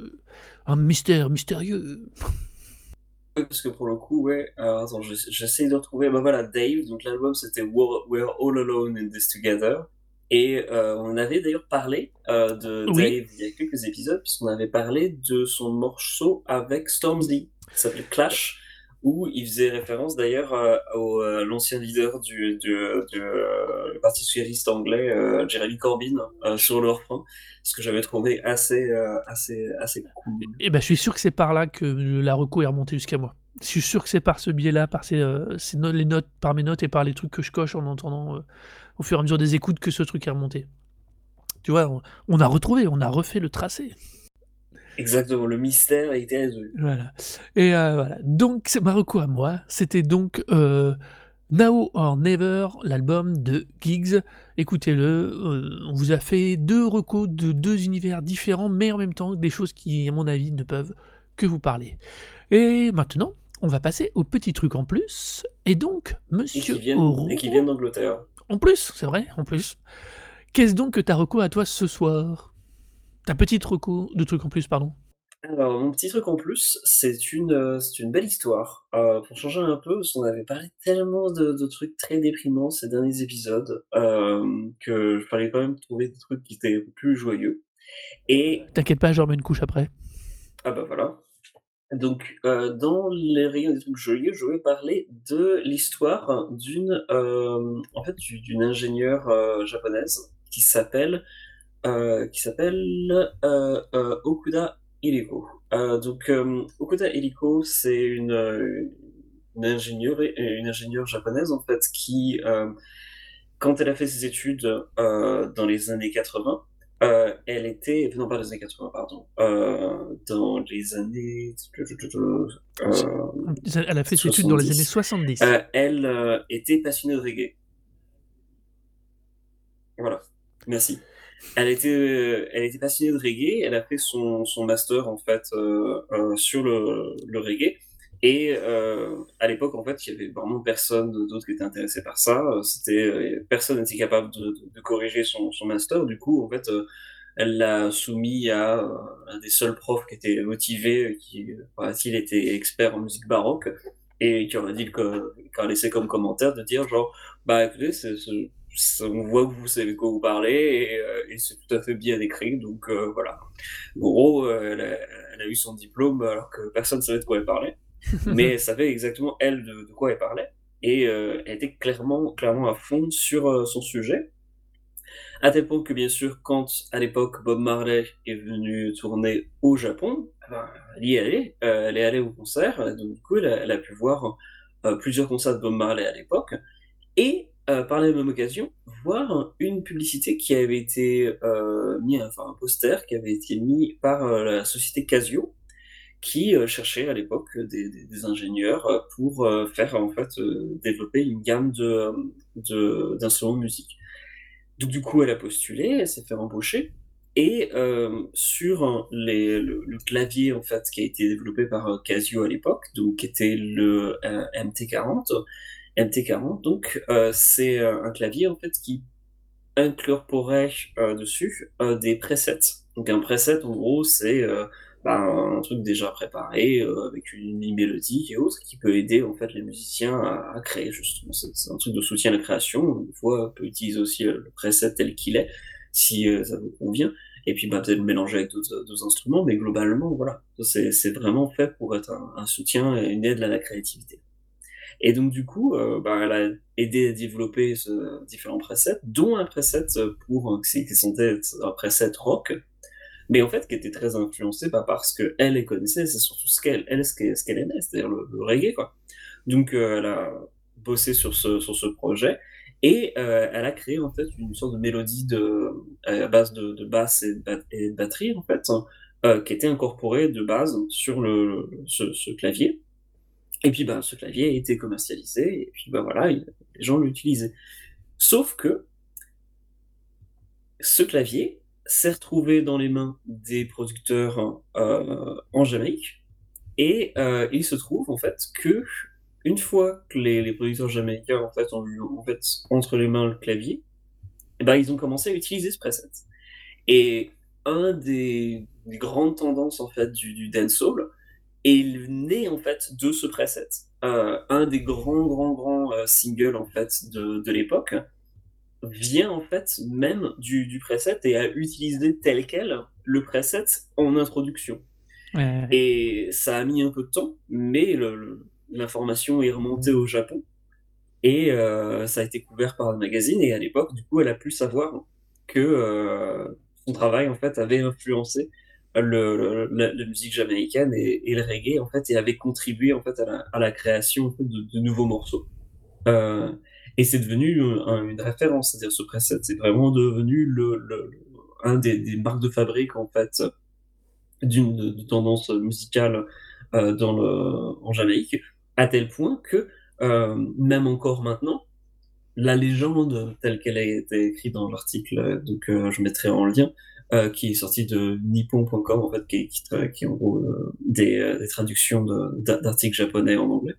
un mystère mystérieux. Parce que pour le coup, ouais, attends, j'ess j'essaie de retrouver, bah voilà, Dave, donc l'album c'était We're We're All Alone in This Together et heu, on avait d'ailleurs parlé, heu, de Oui. Dave il y a quelques épisodes, puisqu'on avait parlé de son morceau avec Stormzy, qui s'appelait Clash, où il faisait référence d'ailleurs, heu, au, heu, l'ancien leader du du, heu, parti socialiste anglais, Jeremy Corbyn, sur le refrain, ce que j'avais trouvé assez, assez assez cool. Et bah, je suis sûr que c'est par là que la reco est remontée jusqu'à moi. Je suis sûr que c'est par ce biais-là, par ces, ces les notes par mes notes et par les trucs que je coche en entendant, au fur et à mesure des écoutes que ce truc est remonté. Tu vois? On a retrouvé, on a refait le tracé. Exactement, le mystère a été résolu. Voilà et heu, voilà, donc c'est ma reco à moi, c'était donc, heu, Now or Never, l'album de Giggs. Écoutez-le, heu, on vous a fait 2 recos de 2 univers différents, mais en même temps des choses qui, à mon avis, ne peuvent que vous parler. Et maintenant, on va passer aux petits trucs en plus et donc Et qui monsieur et qui Oro viennent d'Angleterre. en plus, c'est vrai, en plus. Qu'est-ce donc que ta reco à toi ce soir? Ta petite reco de trucs en plus, pardon. Alors, mon petit truc en plus, c'est une, heu, c'est une belle histoire, heu, pour changer un peu, parce qu'on avait parlé tellement de de trucs très déprimants ces derniers épisodes, hem, que fallait quand même trouver des trucs qui étaient plus joyeux et T'inquiète pas, je remets une couche après. ah bah, voilà. Donc, dans les rayons des trucs joyeux, je voulais parler de l'histoire d'une, en fait, d'u d'une ingénieure, japonaise qui s'appelle, heu, qui s'appelle, heu heu, Okuda Hihiko. Heu, donc, hem, Okuda Hihiko, c'est une, une ingénieure une ingénieure japonaise, en fait, qui, quand elle a fait ses études, dans les années 80, heu, elle était non pas les années 80, pardon, dans les années elle a fait ses études dans les années 70, 70. heu, elle, était passionnée de reggae. Voilà, merci. Elle était, heu, elle était passionnée de reggae, elle a fait son son master en fait, heu heu, sur le le reggae Et à l'époque, en fait, il y avait vraiment personne d'autre qui était intéressé par ça. C'était personne n'était capable de, corriger son, son, master. Du coup, en fait, elle l'a soumis à un des seuls profs qui était motivé, qui, paraît-il, était expert en musique baroque, et qui aurait dit, qui laissé comme commentaire de dire genre, bah écoutez, c'est, on voit que vous savez de quoi vous parlez, et, c'est tout à fait bien écrit, donc voilà. En gros, elle a, eu son diplôme alors que personne ne savait de quoi elle parlait, mais elle savait exactement, elle, de, de quoi elle parlait, et elle était clairement, clairement à fond sur son sujet. À tel point que, bien sûr, quand à l'époque Bob Marley est venu tourner au Japon, eh ben, elle y est allée, euh, elle est allée au concert, donc du coup, elle a, pu voir euh, plusieurs concerts de Bob Marley à l'époque, et euh, par la même occasion, voir une publicité qui avait été mise, enfin un poster qui avait été mis par la société Casio, qui cherchait à l'époque des, ingénieurs pour faire en fait développer une gamme de d'instruments de, musique. Donc du coup, elle a postulé, elle s'est fait embaucher. Et euh, sur les, le, clavier en fait qui a été développé par euh, Casio à l'époque, donc qui était le euh, MT40, MT40, donc c'est un clavier en fait qui incorporait dessus des presets. Donc un preset en gros c'est bah, un truc déjà préparé euh, avec une, mélodie et autres qui peut aider en fait les musiciens à, créer justement. C'est un truc de soutien à la création. Une fois, on peut utiliser aussi euh, le preset tel qu'il est si euh, ça vous convient. Et puis bah, peut-être le mélanger avec d'autres instruments, mais globalement voilà, c'est vraiment fait pour être un, soutien et une aide à la créativité. Et donc du coup, bah, elle a aidé à développer ce, différents presets, dont un preset pour qui être un preset rock, mais en fait qui était très influencée pas parce que elle les connaissait, c'est surtout ce qu'elle elle, ce qu'elle aimait, c'est-à-dire le, reggae quoi. Donc euh, elle a bossé sur ce sur ce projet et euh, elle a créé en fait une sorte de mélodie de à base de, de basse et de, batterie en fait euh, qui était incorporée de base sur le, ce, clavier. Et puis bah ce clavier a été commercialisé et puis bah voilà les gens l'utilisaient. Sauf que ce clavier s'est retrouvé dans les mains des producteurs euh, en Jamaïque. Et euh, il se trouve en fait que une fois que les, producteurs jamaïcains en fait ont eu entre les mains le clavier, eh ben, ils ont commencé à utiliser ce preset. Et un des, grandes tendances en fait du, du dancehall est né en fait de ce preset. Euh, un des grands grands grands singles en fait de, de l'époque vient en fait même du, du preset et a utilisé tel quel le preset en introduction. Et ça a mis un peu de temps, mais l'information est remontée au Japon et euh, ça a été couvert par le magazine et à l'époque, du coup, elle a pu savoir que euh, son travail en fait avait influencé le, la, musique jamaïcaine et, le reggae en fait et avait contribué en fait à la, création de, nouveaux morceaux. Euh, et c'est devenu une référence, c'est-à-dire ce preset, c'est vraiment devenu le, un des, marques de fabrique en fait d'une tendance musicale euh, dans le, en Jamaïque, à tel point que euh, même encore maintenant, la légende telle qu'elle a été écrite dans l'article, euh, je mettrai en lien, qui est sorti de nippon.com en fait, qui, qui, est en gros des, des, traductions d'articles japonais en anglais,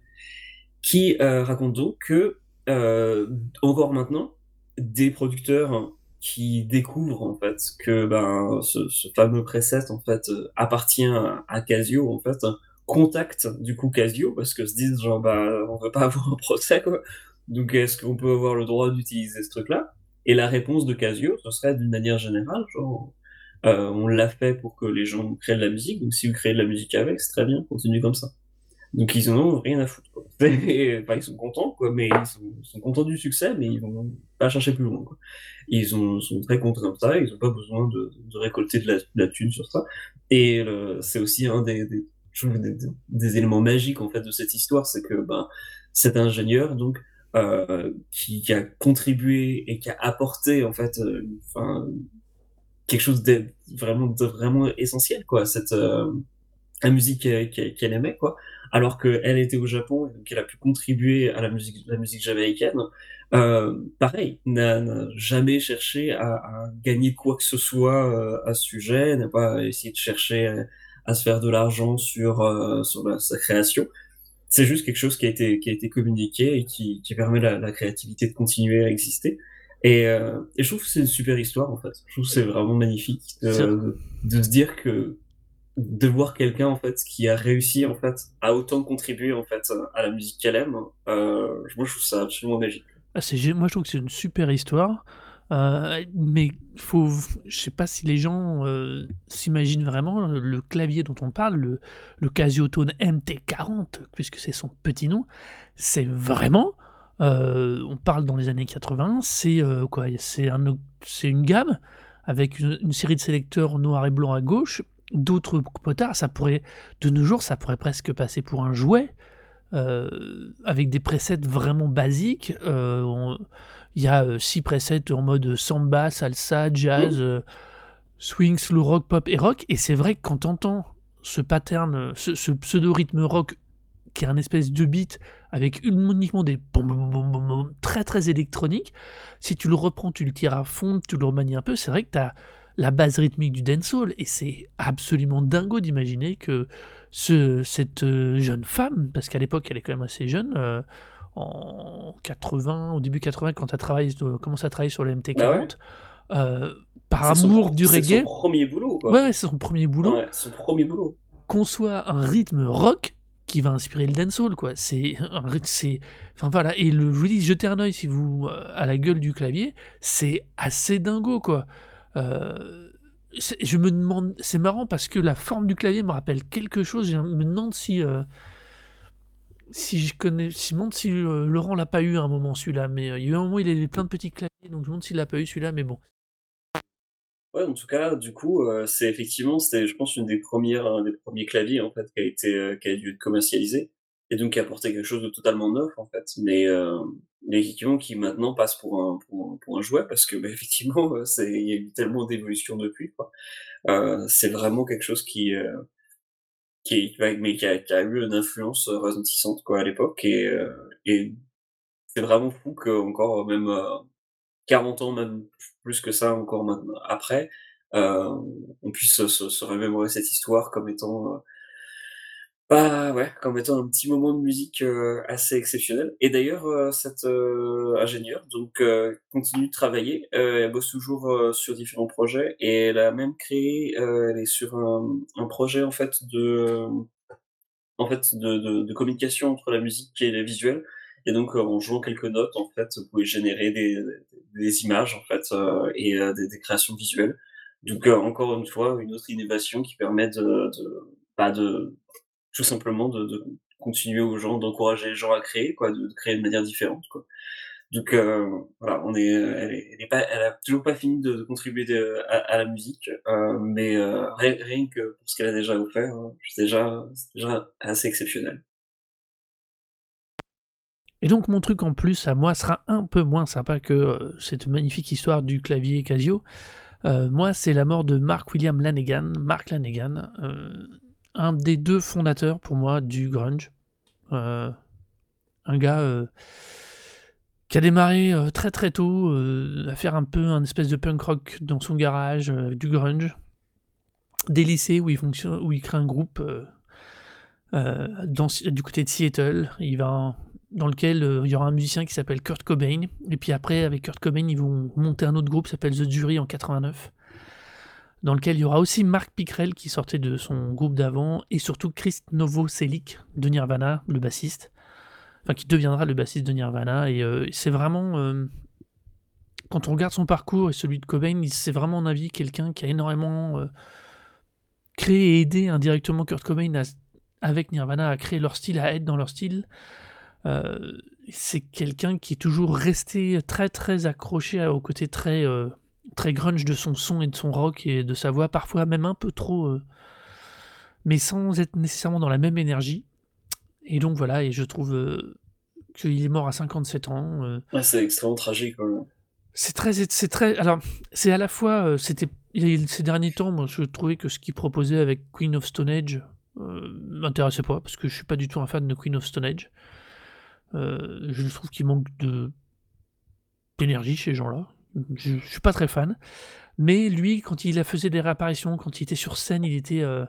qui raconte donc que euh, encore maintenant, des producteurs qui découvrent en fait que ben, ce, fameux preset en fait euh, appartient à, Casio en fait contactent du coup Casio parce que se disent genre bah on veut pas avoir un procès quoi. Donc est-ce qu'on peut avoir le droit d'utiliser ce truc là et la réponse de Casio ce serait d'une manière générale genre euh, on l'a fait pour que les gens créent de la musique donc si vous créez de la musique avec c'est très bien continue comme ça donc ils en ont rien à foutre. Quoi. enfin, ils sont contents, quoi, mais ils sont, contents du succès, mais ils vont pas chercher plus loin. Quoi. Ils sont, sont très contents comme ça, ils ont pas besoin de, récolter de la, thune sur ça. Et c'est aussi un des, des, des, éléments magiques en fait de cette histoire, c'est que ben, cet ingénieur donc euh, qui, qui, a contribué et qui a apporté en fait, euh, quelque chose de vraiment vraiment essentiel quoi, cette euh, la musique qu'elle aimait quoi alors qu'elle était au Japon et qu'elle a pu contribuer à la musique, la musique jamaïcaine, euh, pareil, n'a jamais cherché à, gagner quoi que ce soit euh, à ce sujet, n'a pas essayé de chercher à, se faire de l'argent sur, euh, sur sa création. c'est juste quelque chose qui a été, qui a été communiqué et qui, qui permet la, la créativité de continuer à exister. Et, euh, et je trouve que c'est une super histoire en fait. Je trouve que c'est vraiment magnifique de, de, se dire que de voir quelqu'un en fait qui a réussi en fait à autant contribuer en fait à la musique qu'elle aime. Euh, moi je trouve ça absolument magique. Ah, c'est, moi je trouve que c'est une super histoire. Euh, mais faut, je sais pas si les gens euh, s'imaginent vraiment le clavier dont on parle, le, le Casiotone MT40, puisque c'est son petit nom, c'est vraiment, euh, on parle dans les années 80, c'est quoi C'est un, une gamme avec une, série de sélecteurs noir et blanc à gauche, d'autres potards. Ça pourrait, de nos jours, ça pourrait presque passer pour un jouet. avec des presets vraiment basiques. Il y a six presets en mode samba, salsa, jazz, swing, slow rock, pop et rock. Et c'est vrai que quand t'entends ce pattern, ce, pseudo-rythme rock qui est un espèce de beat avec uniquement des très très électroniques, si tu le reprends, tu le tires à fond, tu le remanies un peu, c'est vrai que tu as la base rythmique du dancehall et c'est absolument dingo d'imaginer que ce, cette jeune femme, parce qu'à l'époque elle est quand même assez jeune, en 80, au début 80, quand tu as commencé à travailler sur le MT40, bah euh, par amour du reggae. C'est son premier boulot, quoi. Ouais, c'est son premier boulot. Ouais, son premier boulot. Conçoit un rythme rock qui va inspirer le dancehall, quoi. C'est c'est enfin voilà et le je vous dis jetez un oeil si vous euh, à la gueule du clavier, c'est assez dingo quoi. Euh, je me demande c'est marrant parce que la forme du clavier me rappelle quelque chose, je me demande si si je connais, si si euh, Laurent l'a pas eu à un moment celui-là, mais euh, il y a eu un moment il avait plein de petits claviers, donc je me demande s'il l'a pas eu celui-là, mais bon. Ouais, en tout cas, du coup, euh, c'est effectivement, c'était, je pense, une des premières, un des premiers claviers en fait qui a été, qui a dû être commercialisé, et donc qui a apporté quelque chose de totalement neuf en fait, mais, mais effectivement qui maintenant passe pour un, pour un, jouet parce que bah, effectivement, c'est, il y a eu tellement d'évolution depuis quoi. c'est vraiment quelque chose qui qui, mais qui a, qui a, eu une influence euh, retentissante quoi à l'époque et, euh, et c'est vraiment fou que encore même 40 euh, ans même plus que ça encore maintenant après euh, on puisse se, remémorer cette histoire comme étant bah ouais, comme étant un petit moment de musique euh, assez exceptionnel. Et d'ailleurs, euh, cette euh, ingénieure donc continue de travailler. elle bosse toujours sur différents projets et elle a même créé. elle est sur un, projet en fait de, de, communication entre la musique et les visuels. Et donc, en jouant quelques notes, en fait, vous pouvez générer des, images en fait et des, des, créations visuelles. Donc, encore une fois, une autre innovation qui permet de, de, bah, de tout simplement de, continuer aux gens, d'encourager les gens à créer, quoi, de, créer de manière différente, quoi. Donc euh, voilà, on est, elle, est, pas, elle a toujours pas fini de, contribuer à, la musique, euh, mais euh, rien, rien, que pour ce qu'elle a déjà offert, hein, c'est déjà, déjà assez exceptionnel. Et donc mon truc en plus à moi sera un peu moins sympa que euh, cette magnifique histoire du clavier Casio. Euh, moi, c'est la mort de Mark William Lanegan. Mark Lanegan, un des deux fondateurs pour moi du grunge. Euh, un gars euh, qui a démarré euh, très très tôt à faire un peu un espèce de punk rock dans son garage, du grunge, des lycées où il, crée un groupe du côté de Seattle. Il va dans lequel il y aura un musicien qui s'appelle Kurt Cobain. Et puis après, avec Kurt Cobain, ils vont monter un autre groupe qui s'appelle The Jury en 89 dans lequel il y aura aussi Marc Pickrell qui sortait de son groupe d'avant, et surtout Chris Novoselic de Nirvana, le bassiste, enfin qui deviendra le bassiste de Nirvana, et euh, c'est vraiment, euh, quand on regarde son parcours et celui de Cobain, c'est vraiment, en avis, quelqu'un qui a énormément euh, créé et aidé indirectement Kurt Cobain avec Nirvana à créer leur style, à être dans leur style. C'est quelqu'un qui est toujours resté très très accroché au côté très très grunge de son son et de son rock et de sa voix, parfois même un peu trop, euh, mais sans être nécessairement dans la même énergie. Et donc voilà, et je trouve euh, qu'il est mort à 57 ans. Euh. Ouais, c'est extrêmement tragique. C'est très, c'est très. Alors, c'est à la fois, c'était ces derniers temps, moi, je trouvais que ce qu'il proposait avec Queen of Stone Age m'intéressait pas parce que je suis pas du tout un fan de Queen of Stone Age. Je trouve qu'il manque de d'énergie chez ces gens-là je, ne suis pas très fan. Mais lui, quand il faisait des réapparitions, quand il était sur scène, il était, euh,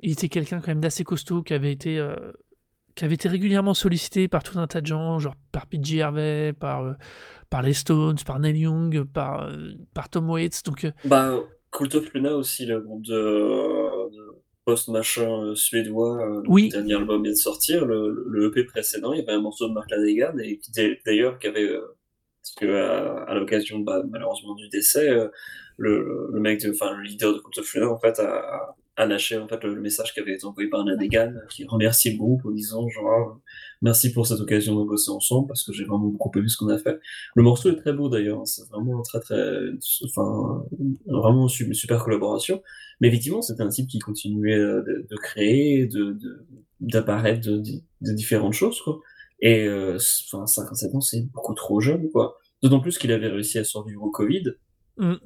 il était quelqu'un quand même d'assez costaud, qui avait été, euh, qui avait été régulièrement sollicité par tout un tas de gens, genre par PJ Harvey, par, euh, par les Stones, par Neil Young, par, euh, par Tom Waits. Donc, euh, Bah, Cult of Luna aussi, le groupe post-machin suédois, euh, Oui. le dernier album vient de sortir, le, le EP précédent, il y avait un morceau de Mark Lanegan, et qui d'a- d'ailleurs, qui avait, euh, parce que à, à l'occasion, bah, malheureusement, du décès, euh, le, le mec, de, enfin, le leader de Cult of Luna, en fait, a, a lâché, en fait, le, le message qui avait été envoyé par Lanegan, qui remercie le groupe en disant, genre, merci pour cette occasion de bosser ensemble, parce que j'ai vraiment beaucoup aimé ce qu'on a fait. Le morceau est très beau d'ailleurs, hein, c'est vraiment très très, enfin, vraiment une super collaboration. Mais effectivement, c'était un type qui continuait euh, de, de créer, de, d'apparaître de, de, de différentes choses, quoi. Et, euh, c- enfin, 57 ans, c'est beaucoup trop jeune, quoi. D'autant plus qu'il avait réussi à survivre au Covid Mm.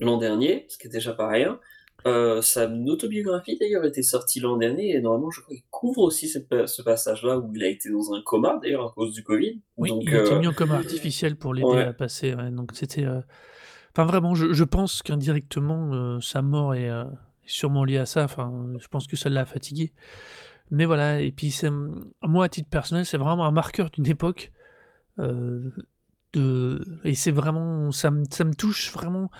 l'an dernier, ce qui est déjà pas rien. Euh, sa autobiographie d'ailleurs était sortie l'an dernier et normalement je crois qu'il couvre aussi cette ce passage-là où il a été dans un coma d'ailleurs à cause du Covid. oui, Donc, il a été euh, mis en coma artificiel pour l'aider ouais. à passer. ouais, donc, c'était. euh, Enfin, vraiment, je, je pense qu'indirectement, euh, sa mort est, euh, sûrement liée à ça. Enfin, je pense que ça l'a fatigué. Mais voilà, et puis c'est, moi, à titre personnel, c'est vraiment un marqueur d'une époque. euh, de, et c'est vraiment, ça me, ça me touche vraiment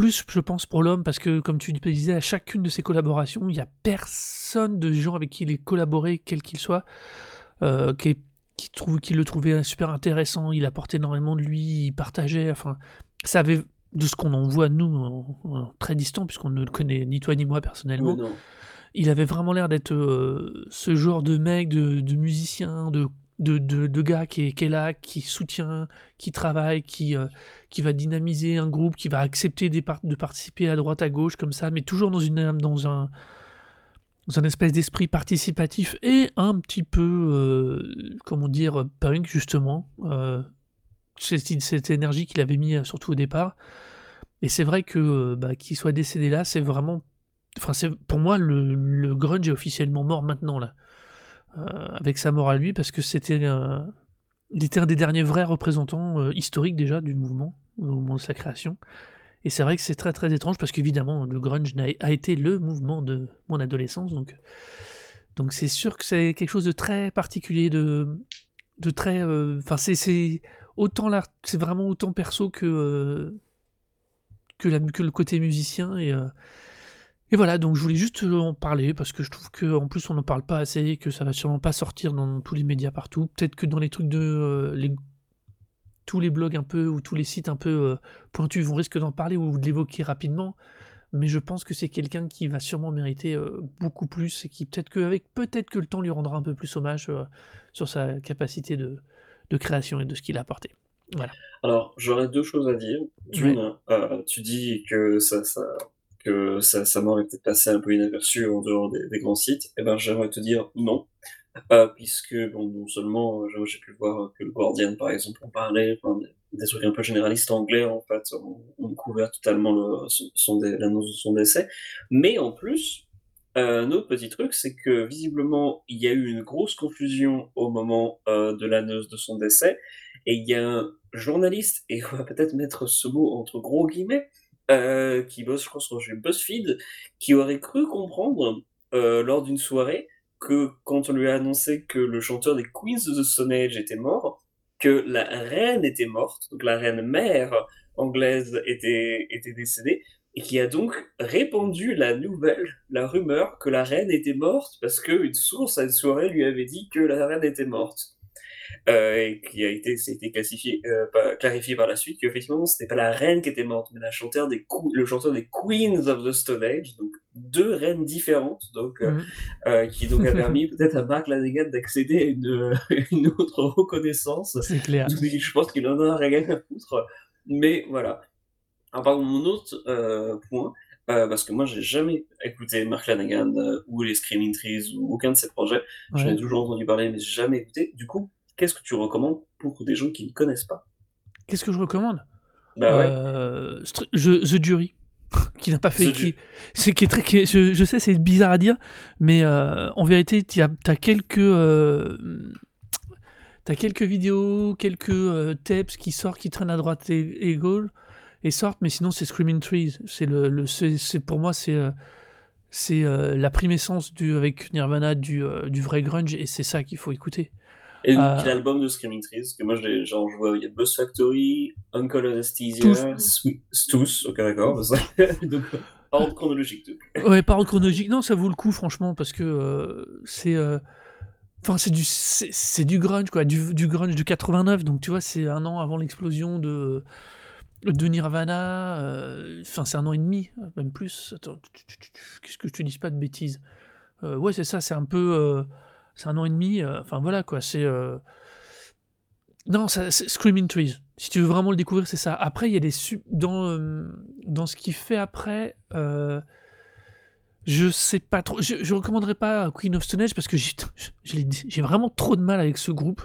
plus, je pense, pour l'homme, parce que, comme tu disais, à chacune de ses collaborations, il n'y a personne de gens avec qui il est collaboré, quel qu'il soit, euh, qui, trouve, qui le trouvait super intéressant. Il apportait énormément de lui, il partageait. Enfin, ça avait, de ce qu'on en voit, nous, en- en très distant, puisqu'on ne le connaît ni toi ni moi personnellement, oui, il avait vraiment l'air d'être euh, ce genre de mec, de, de musicien, de, de, de, gars qui est, qui est là, qui soutient, qui travaille, qui, euh, qui va dynamiser un groupe, qui va accepter de participer à droite, à gauche, comme ça, mais toujours dans, une, dans, un, dans un espèce d'esprit participatif et un petit peu, euh, comment dire, punk, justement. Euh, cette, cette énergie qu'il avait mis euh, surtout au départ. Et c'est vrai que bah, qu'il soit décédé là, c'est vraiment Enfin, pour moi le, le grunge est officiellement mort maintenant là, avec sa mort à lui parce que c'était un, des derniers vrais représentants euh, historiques déjà du mouvement au moment de sa création. Et c'est vrai que c'est très très étrange parce qu'évidemment le grunge a été le mouvement de mon adolescence donc donc c'est sûr que c'est quelque chose de très particulier de de très euh, enfin c'est c'est autant c'est vraiment autant perso que euh, que, la, que le côté musicien et euh, et voilà, donc je voulais juste euh, en parler parce que je trouve qu'en plus on n'en parle pas assez et que ça va sûrement pas sortir dans tous les médias partout. Peut-être que dans les trucs de. euh, les- tous les blogs un peu ou tous les sites un peu euh, pointus vont risquer d'en parler ou de l'évoquer rapidement. Mais je pense que c'est quelqu'un qui va sûrement mériter euh, beaucoup plus et qui peut-être que, avec, peut-être que le temps lui rendra un peu plus hommage sur sa capacité de, de création et de ce qu'il a apporté. Voilà. Alors, j'aurais deux choses à dire. D'une, tu dis que ça, ça, que sa, sa mort peut-être passée un peu inaperçue en dehors des, grands sites. Eh ben, j'aimerais te dire non. Euh, puisque, bon, non seulement, euh, j'ai pu voir que le Guardian, par exemple, en parlait, des, trucs un peu généralistes anglais, en fait, ont, couvert totalement l'annonce de son décès. Mais en plus, euh, un autre petit truc, c'est que visiblement, il y a eu une grosse confusion au moment euh, de l'annonce de son décès. Et il y a un journaliste, et on va peut-être mettre ce mot entre gros guillemets, euh, qui bosse, je sur chez BuzzFeed, qui aurait cru comprendre euh, lors d'une soirée que quand on lui a annoncé que le chanteur des Queens of the Stone Age était mort, que la reine était morte, donc la reine mère anglaise était, était décédée, et qui a donc répandu la nouvelle, la rumeur que la reine était morte parce qu'une source à une soirée lui avait dit que la reine était morte et qui a été, été classifié, euh, pas- clarifié par la suite qu'effectivement c'était pas la reine qui était morte, mais la chanteur des le chanteur des Queens of the Stone Age, donc deux reines différentes, donc euh, Mhm. euh, qui donc a permis peut-être à Mark Lanegan d'accéder à une, une autre reconnaissance. C'est clair. Je pense qu'il en a rien à foutre, mais voilà. Alors par contre, mon autre euh, point, euh, parce que moi j'ai jamais écouté Mark Lanegan euh, ou les Screaming Trees ou aucun de ces projets, j'en ai toujours entendu parler, mais j'ai jamais écouté. Du coup, qu'est-ce que tu recommandes pour des gens qui ne connaissent pas? Qu'est-ce que je recommande? Bah ouais. Euh, je- The Jury, qui n'a pas fait. The Qui, c'est qui est très, qui est- je, je sais, c'est bizarre à dire, mais euh, en vérité, tu as, quelques. euh, T'as quelques vidéos, quelques euh, tapes qui sortent, qui traînent à droite et, et gauche, et sortent, mais sinon c'est Screaming Trees. C'est le, le c'est, c'est- pour moi c'est c'est la primescence du, avec Nirvana du, du vrai grunge et c'est ça qu'il faut écouter. Et donc, Euh, l'album de Screaming Trees, que moi, j'ai- genre, je vois, il y a Buzz Factory, Uncle Anesthesia, Stooth, ok, d'accord. ça. donc, ordre chronologique. Ouais, par ordre chronologique, non, ça vaut le coup, franchement, parce que euh, c'est. euh, Enfin, c'est du, c'est c'est du grunge, quoi, du, du grunge de 89, donc tu vois, c'est un an avant l'explosion de, de Nirvana, enfin, c'est un an et demi, même plus. Attends, qu'est-ce que je te dise pas de bêtises? Ouais, c'est ça, c'est un peu. C'est un an et demi, euh, enfin, voilà, quoi, c'est. euh, Non, c'est Screaming Trees. Si tu veux vraiment le découvrir, c'est ça. Après, il y a des. su- Dans, euh, dans ce qu'il fait après. je sais pas trop. Je, je recommanderais pas Queen of Stone Age parce que j'ai vraiment trop de mal avec ce groupe.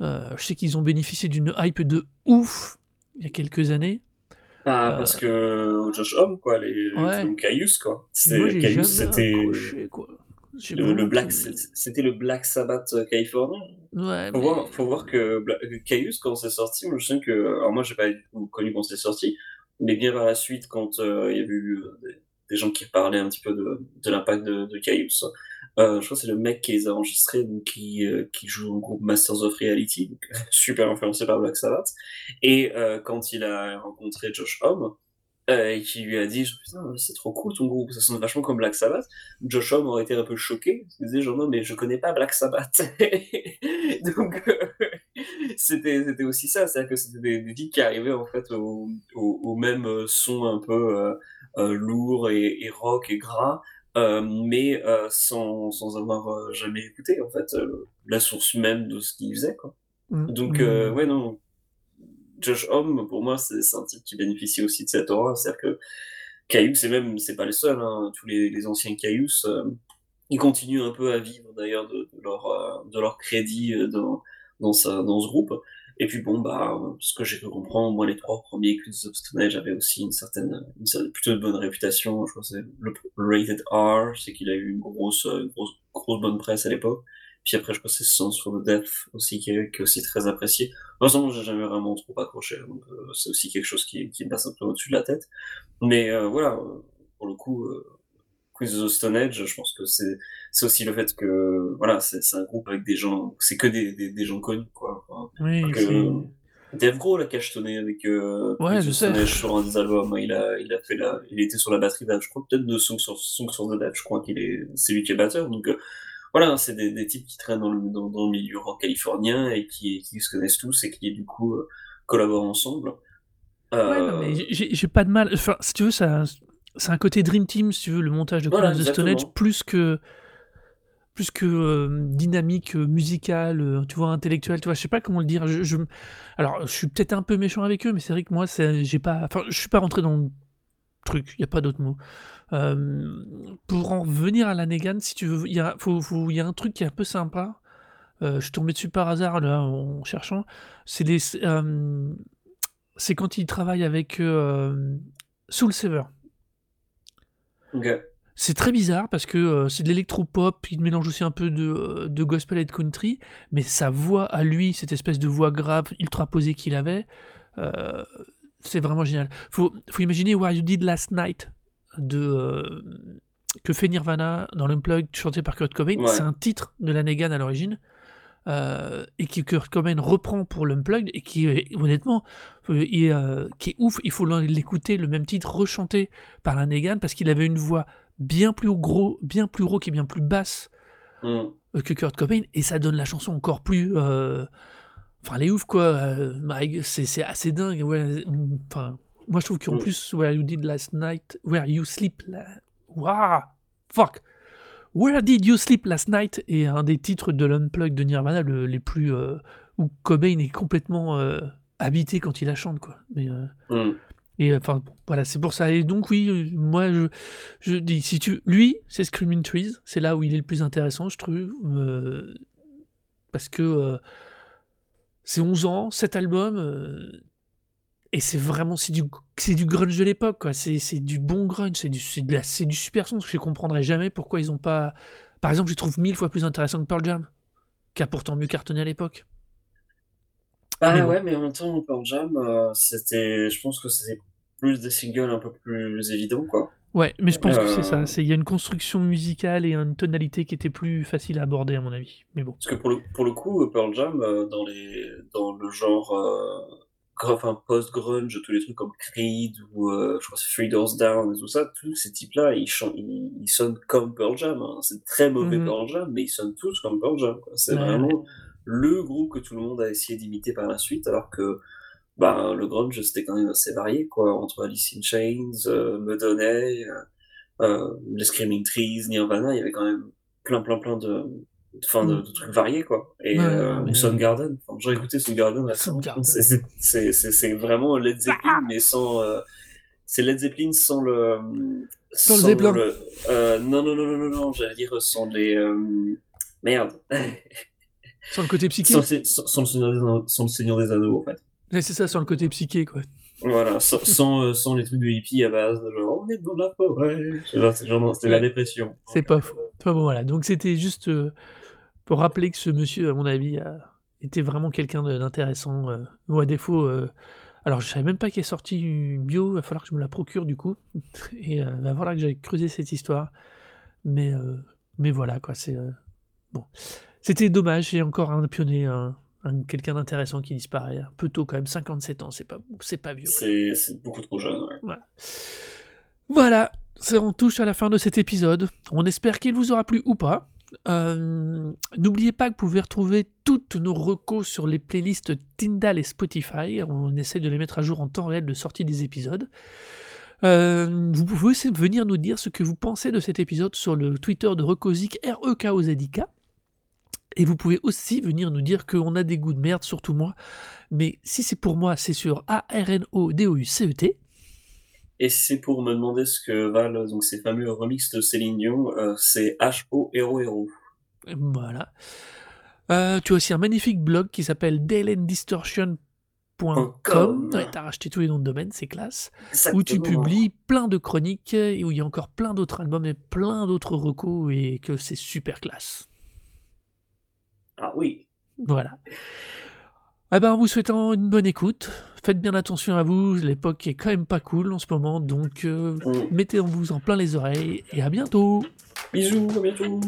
Euh, je sais qu'ils ont bénéficié d'une hype de ouf il y a quelques années. Ah, Euh, parce que Josh Homme, quoi, les, Ouais. les Caius, quoi. C'était, le, Black, c'était le Black Sabbath euh, californien. Ouais, Faut mais- voir, faut voir que Bla- que Caius, quand c'est sorti, moi, je sais que, alors moi, j'ai pas connu quand c'est sorti, mais bien par la suite, quand euh, il y a eu euh, des, gens qui parlaient un petit peu de, de l'impact de, de Caius, euh, je crois que c'est le mec qui les a enregistrés, donc qui, euh, qui joue au groupe Masters of Reality, donc, super influencé par Black Sabbath. Et euh, quand il a rencontré Josh Homme, euh, et qui lui a dit putain c'est trop cool ton groupe ça sonne vachement comme Black Sabbath. Josh Homme aurait été un peu choqué. Il disait genre non mais je connais pas Black Sabbath. Donc euh, c'était c'était aussi ça. C'est à dire que c'était des, des qui arrivaient en fait au, au, au même euh, son un peu euh, euh, lourd et, et rock et gras euh, mais euh, sans, sans avoir euh, jamais écouté en fait euh, la source même de ce qu'ils faisaient quoi. Mm, donc mm. euh, ouais non Josh Homme, pour moi, c'est un type qui bénéficie aussi de cette aura. C'est-à-dire que Caius, c'est même, c'est pas le seul, hein, tous les, anciens Caius, euh, ils continuent un peu à vivre d'ailleurs de, de leur, euh, de leur crédit euh, dans, dans, ce groupe. Et puis bon, bah, ce que j'ai pu comprendre, moi, les trois premiers Queens of Stone Age avaient aussi une certaine, une plutôt de bonne réputation. Je crois que c'est le, le Rated R, c'est qu'il a eu une grosse, une grosse, grosse bonne presse à l'époque. Puis après, je crois que c'est Sons for the Deaf aussi, qui est, qui est aussi très apprécié. Heureusement, j'ai jamais vraiment trop accroché, donc euh, c'est aussi quelque chose qui, qui me passe un peu au-dessus de la tête. Mais euh, voilà, pour le coup, euh, Quiz of the Stone Age, je pense que c'est c'est aussi le fait que voilà, c'est un groupe avec des gens, c'est que des, des, des gens connus, quoi. Enfin, Oui, Dave Grohl a cachetonné avec euh, Ouais, je sais. Sur un des albums. Il a, il a fait la, il était sur la batterie, je crois peut-être de Song sur, Song sur the Dead, je crois qu'il est, c'est lui qui est batteur. Donc voilà, c'est des, des types qui traînent dans le, dans, dans le milieu rock californien et qui, qui se connaissent tous et qui du coup euh, collaborent ensemble. Euh, Ouais, non, mais j'ai pas de mal. Enfin, si tu veux, ça, c'est un côté Dream Team, si tu veux, le montage de Voilà, Queen of the Stone Age, plus que plus que euh, dynamique euh, musicale, euh, tu vois, intellectuelle, tu vois, je sais pas comment le dire. Je, je- alors, je suis peut-être un peu méchant avec eux, mais c'est vrai que moi, j'ai pas, enfin, je suis pas rentré dans truc. Il y a pas d'autre mot. Euh, pour en revenir à la Negan, si tu veux, il y a, faut, faut- il y a un truc qui est un peu sympa. Euh, je suis tombé dessus par hasard là en cherchant. C'est les, euh, c'est quand il travaille avec Soul Saver. ok. C'est très bizarre parce que c'est de l'électropop, il mélange aussi un peu de, de gospel et de country, mais sa voix à lui, cette espèce de voix grave, ultra posée qu'il avait, c'est vraiment génial. Faut, faut imaginer Where You Did Last Night de, euh, que fait Nirvana dans l'Unplugged chanté par Kurt Cobain. Ouais. C'est un titre de la Negan à l'origine. euh, et que Kurt Cobain reprend pour l'Unplugged et qui honnêtement euh, est, euh, qui est ouf il faut l'écouter le même titre rechanté par la Negan parce qu'il avait une voix bien plus gros, bien plus rauque et bien plus basse euh, que Kurt Cobain, et ça donne la chanson encore plus. Enfin, elle est ouf, quoi. euh, c'est assez dingue. ouais, mm, Enfin, moi, je trouve qu'en Mm. plus, Where You Did Last Night, Where You Sleep. Waouh Fuck Where Did You Sleep Last Night est un des titres de l'Unplug de Nirvana le- les plus. euh, où Cobain est complètement euh, habité quand il la chante, quoi. Mais. euh, Hmm. et enfin, voilà, c'est pour ça. Et donc, oui, moi, je, je dis, si tu. Lui, c'est Screaming Trees. C'est là où il est le plus intéressant, je trouve. parce que c'est 11 ans, cet album. euh, et c'est vraiment. C'est du, c'est du grunge de l'époque, quoi. C'est c'est du bon grunge. C'est du, c'est de la- c'est du super son. Je ne comprendrai jamais pourquoi ils ont pas. Par exemple, je trouve mille fois plus intéressant que Pearl Jam, qui a pourtant mieux cartonné à l'époque. Ah Mais bon. ouais, mais en même temps, Pearl Jam, euh, c'était, je pense que c'était plus des singles un peu plus évidents, quoi. Ouais, mais je pense que c'est Euh. ça. Il y a une construction musicale et une tonalité qui était plus facile à aborder, à mon avis. Mais bon. Parce que pour le, pour le coup, Pearl Jam, euh, dans, les, dans le genre euh, gr- enfin, post-grunge, tous les trucs comme Creed ou euh, je crois c'est Three Doors Down et tout ça, tous ces types-là, ils, ils, ils sonnent comme Pearl Jam. hein. C'est très mauvais Mhm. Pearl Jam, mais ils sonnent tous comme Pearl Jam. C'est Ouais, vraiment le groupe que tout le monde a essayé d'imiter par la suite, alors que bah, le grunge, c'était quand même assez varié, quoi, entre Alice in Chains, euh, euh, euh, les Screaming Trees, Nirvana, il y avait quand même plein, plein, plein de, enfin, de, de trucs variés, quoi. Et Ouais, euh, Soundgarden. Enfin, j'ai écouté Soundgarden. C'est- vraiment Led Zeppelin, mais sans. euh, c'est Led Zeppelin sans le. Sans le Zeppelin. le- euh, non, non, non, non, non, non, j'allais dire sans les. merde. Sans le côté psyché. sans, le- sans- sans le Seigneur des Anneaux- sans le Seigneur des Anneaux, en fait. C'est ça, sans le côté psyché, quoi. Voilà, sans, sans, euh, sans les trucs de hippie à base de genre on est dans la forêt. C'était la dépression. C'est pas faux. Enfin, bon, voilà. Donc c'était juste euh, pour rappeler que ce monsieur, à mon avis, a- était vraiment quelqu'un d'intéressant. euh, ou à défaut. euh, Alors, je savais même pas qu'il est sorti une bio. Il va falloir que je me la procure du coup. Et euh, va falloir que j'aille creuser cette histoire. Mais, euh, mais voilà, quoi. C'est euh, bon. C'était dommage. J'ai encore un pionnier, un- quelqu'un d'intéressant qui disparaît. Un peu tôt quand même. 57 ans, c'est pas, c'est pas vieux. C'est beaucoup trop jeune. ouais. Voilà, ça, on touche à la fin de cet épisode. On espère qu'il vous aura plu ou pas. Euh, N'oubliez pas que vous pouvez retrouver toutes nos recos sur les playlists Tyndall et Spotify. On essaie de les mettre à jour en temps réel de sortie des épisodes. Euh, vous pouvez aussi venir nous dire ce que vous pensez de cet épisode sur le Twitter de Recosic, r e Et vous pouvez aussi venir nous dire qu'on a des goûts de merde, surtout moi. Mais si c'est pour moi, c'est sur A-R-N-O-D-O-U-C-E-T. Et c'est pour me demander ce que valent donc ces fameux remixes de Céline Dion, euh, c'est H-O Hero Hero. Voilà. Euh, tu as aussi un magnifique blog qui s'appelle dailendistortion.com. Com. Ouais, t'as racheté tous les noms de domaine, c'est classe. Où tu publies plein de chroniques, et où il y a encore plein d'autres albums et plein d'autres recos, et que c'est super classe. Ah oui. Voilà. Eh ben, en vous souhaitant une bonne écoute, faites bien attention à vous, l'époque est quand même pas cool en ce moment, donc euh, Mm. mettez-vous en plein les oreilles, et à bientôt Bisous, à bientôt.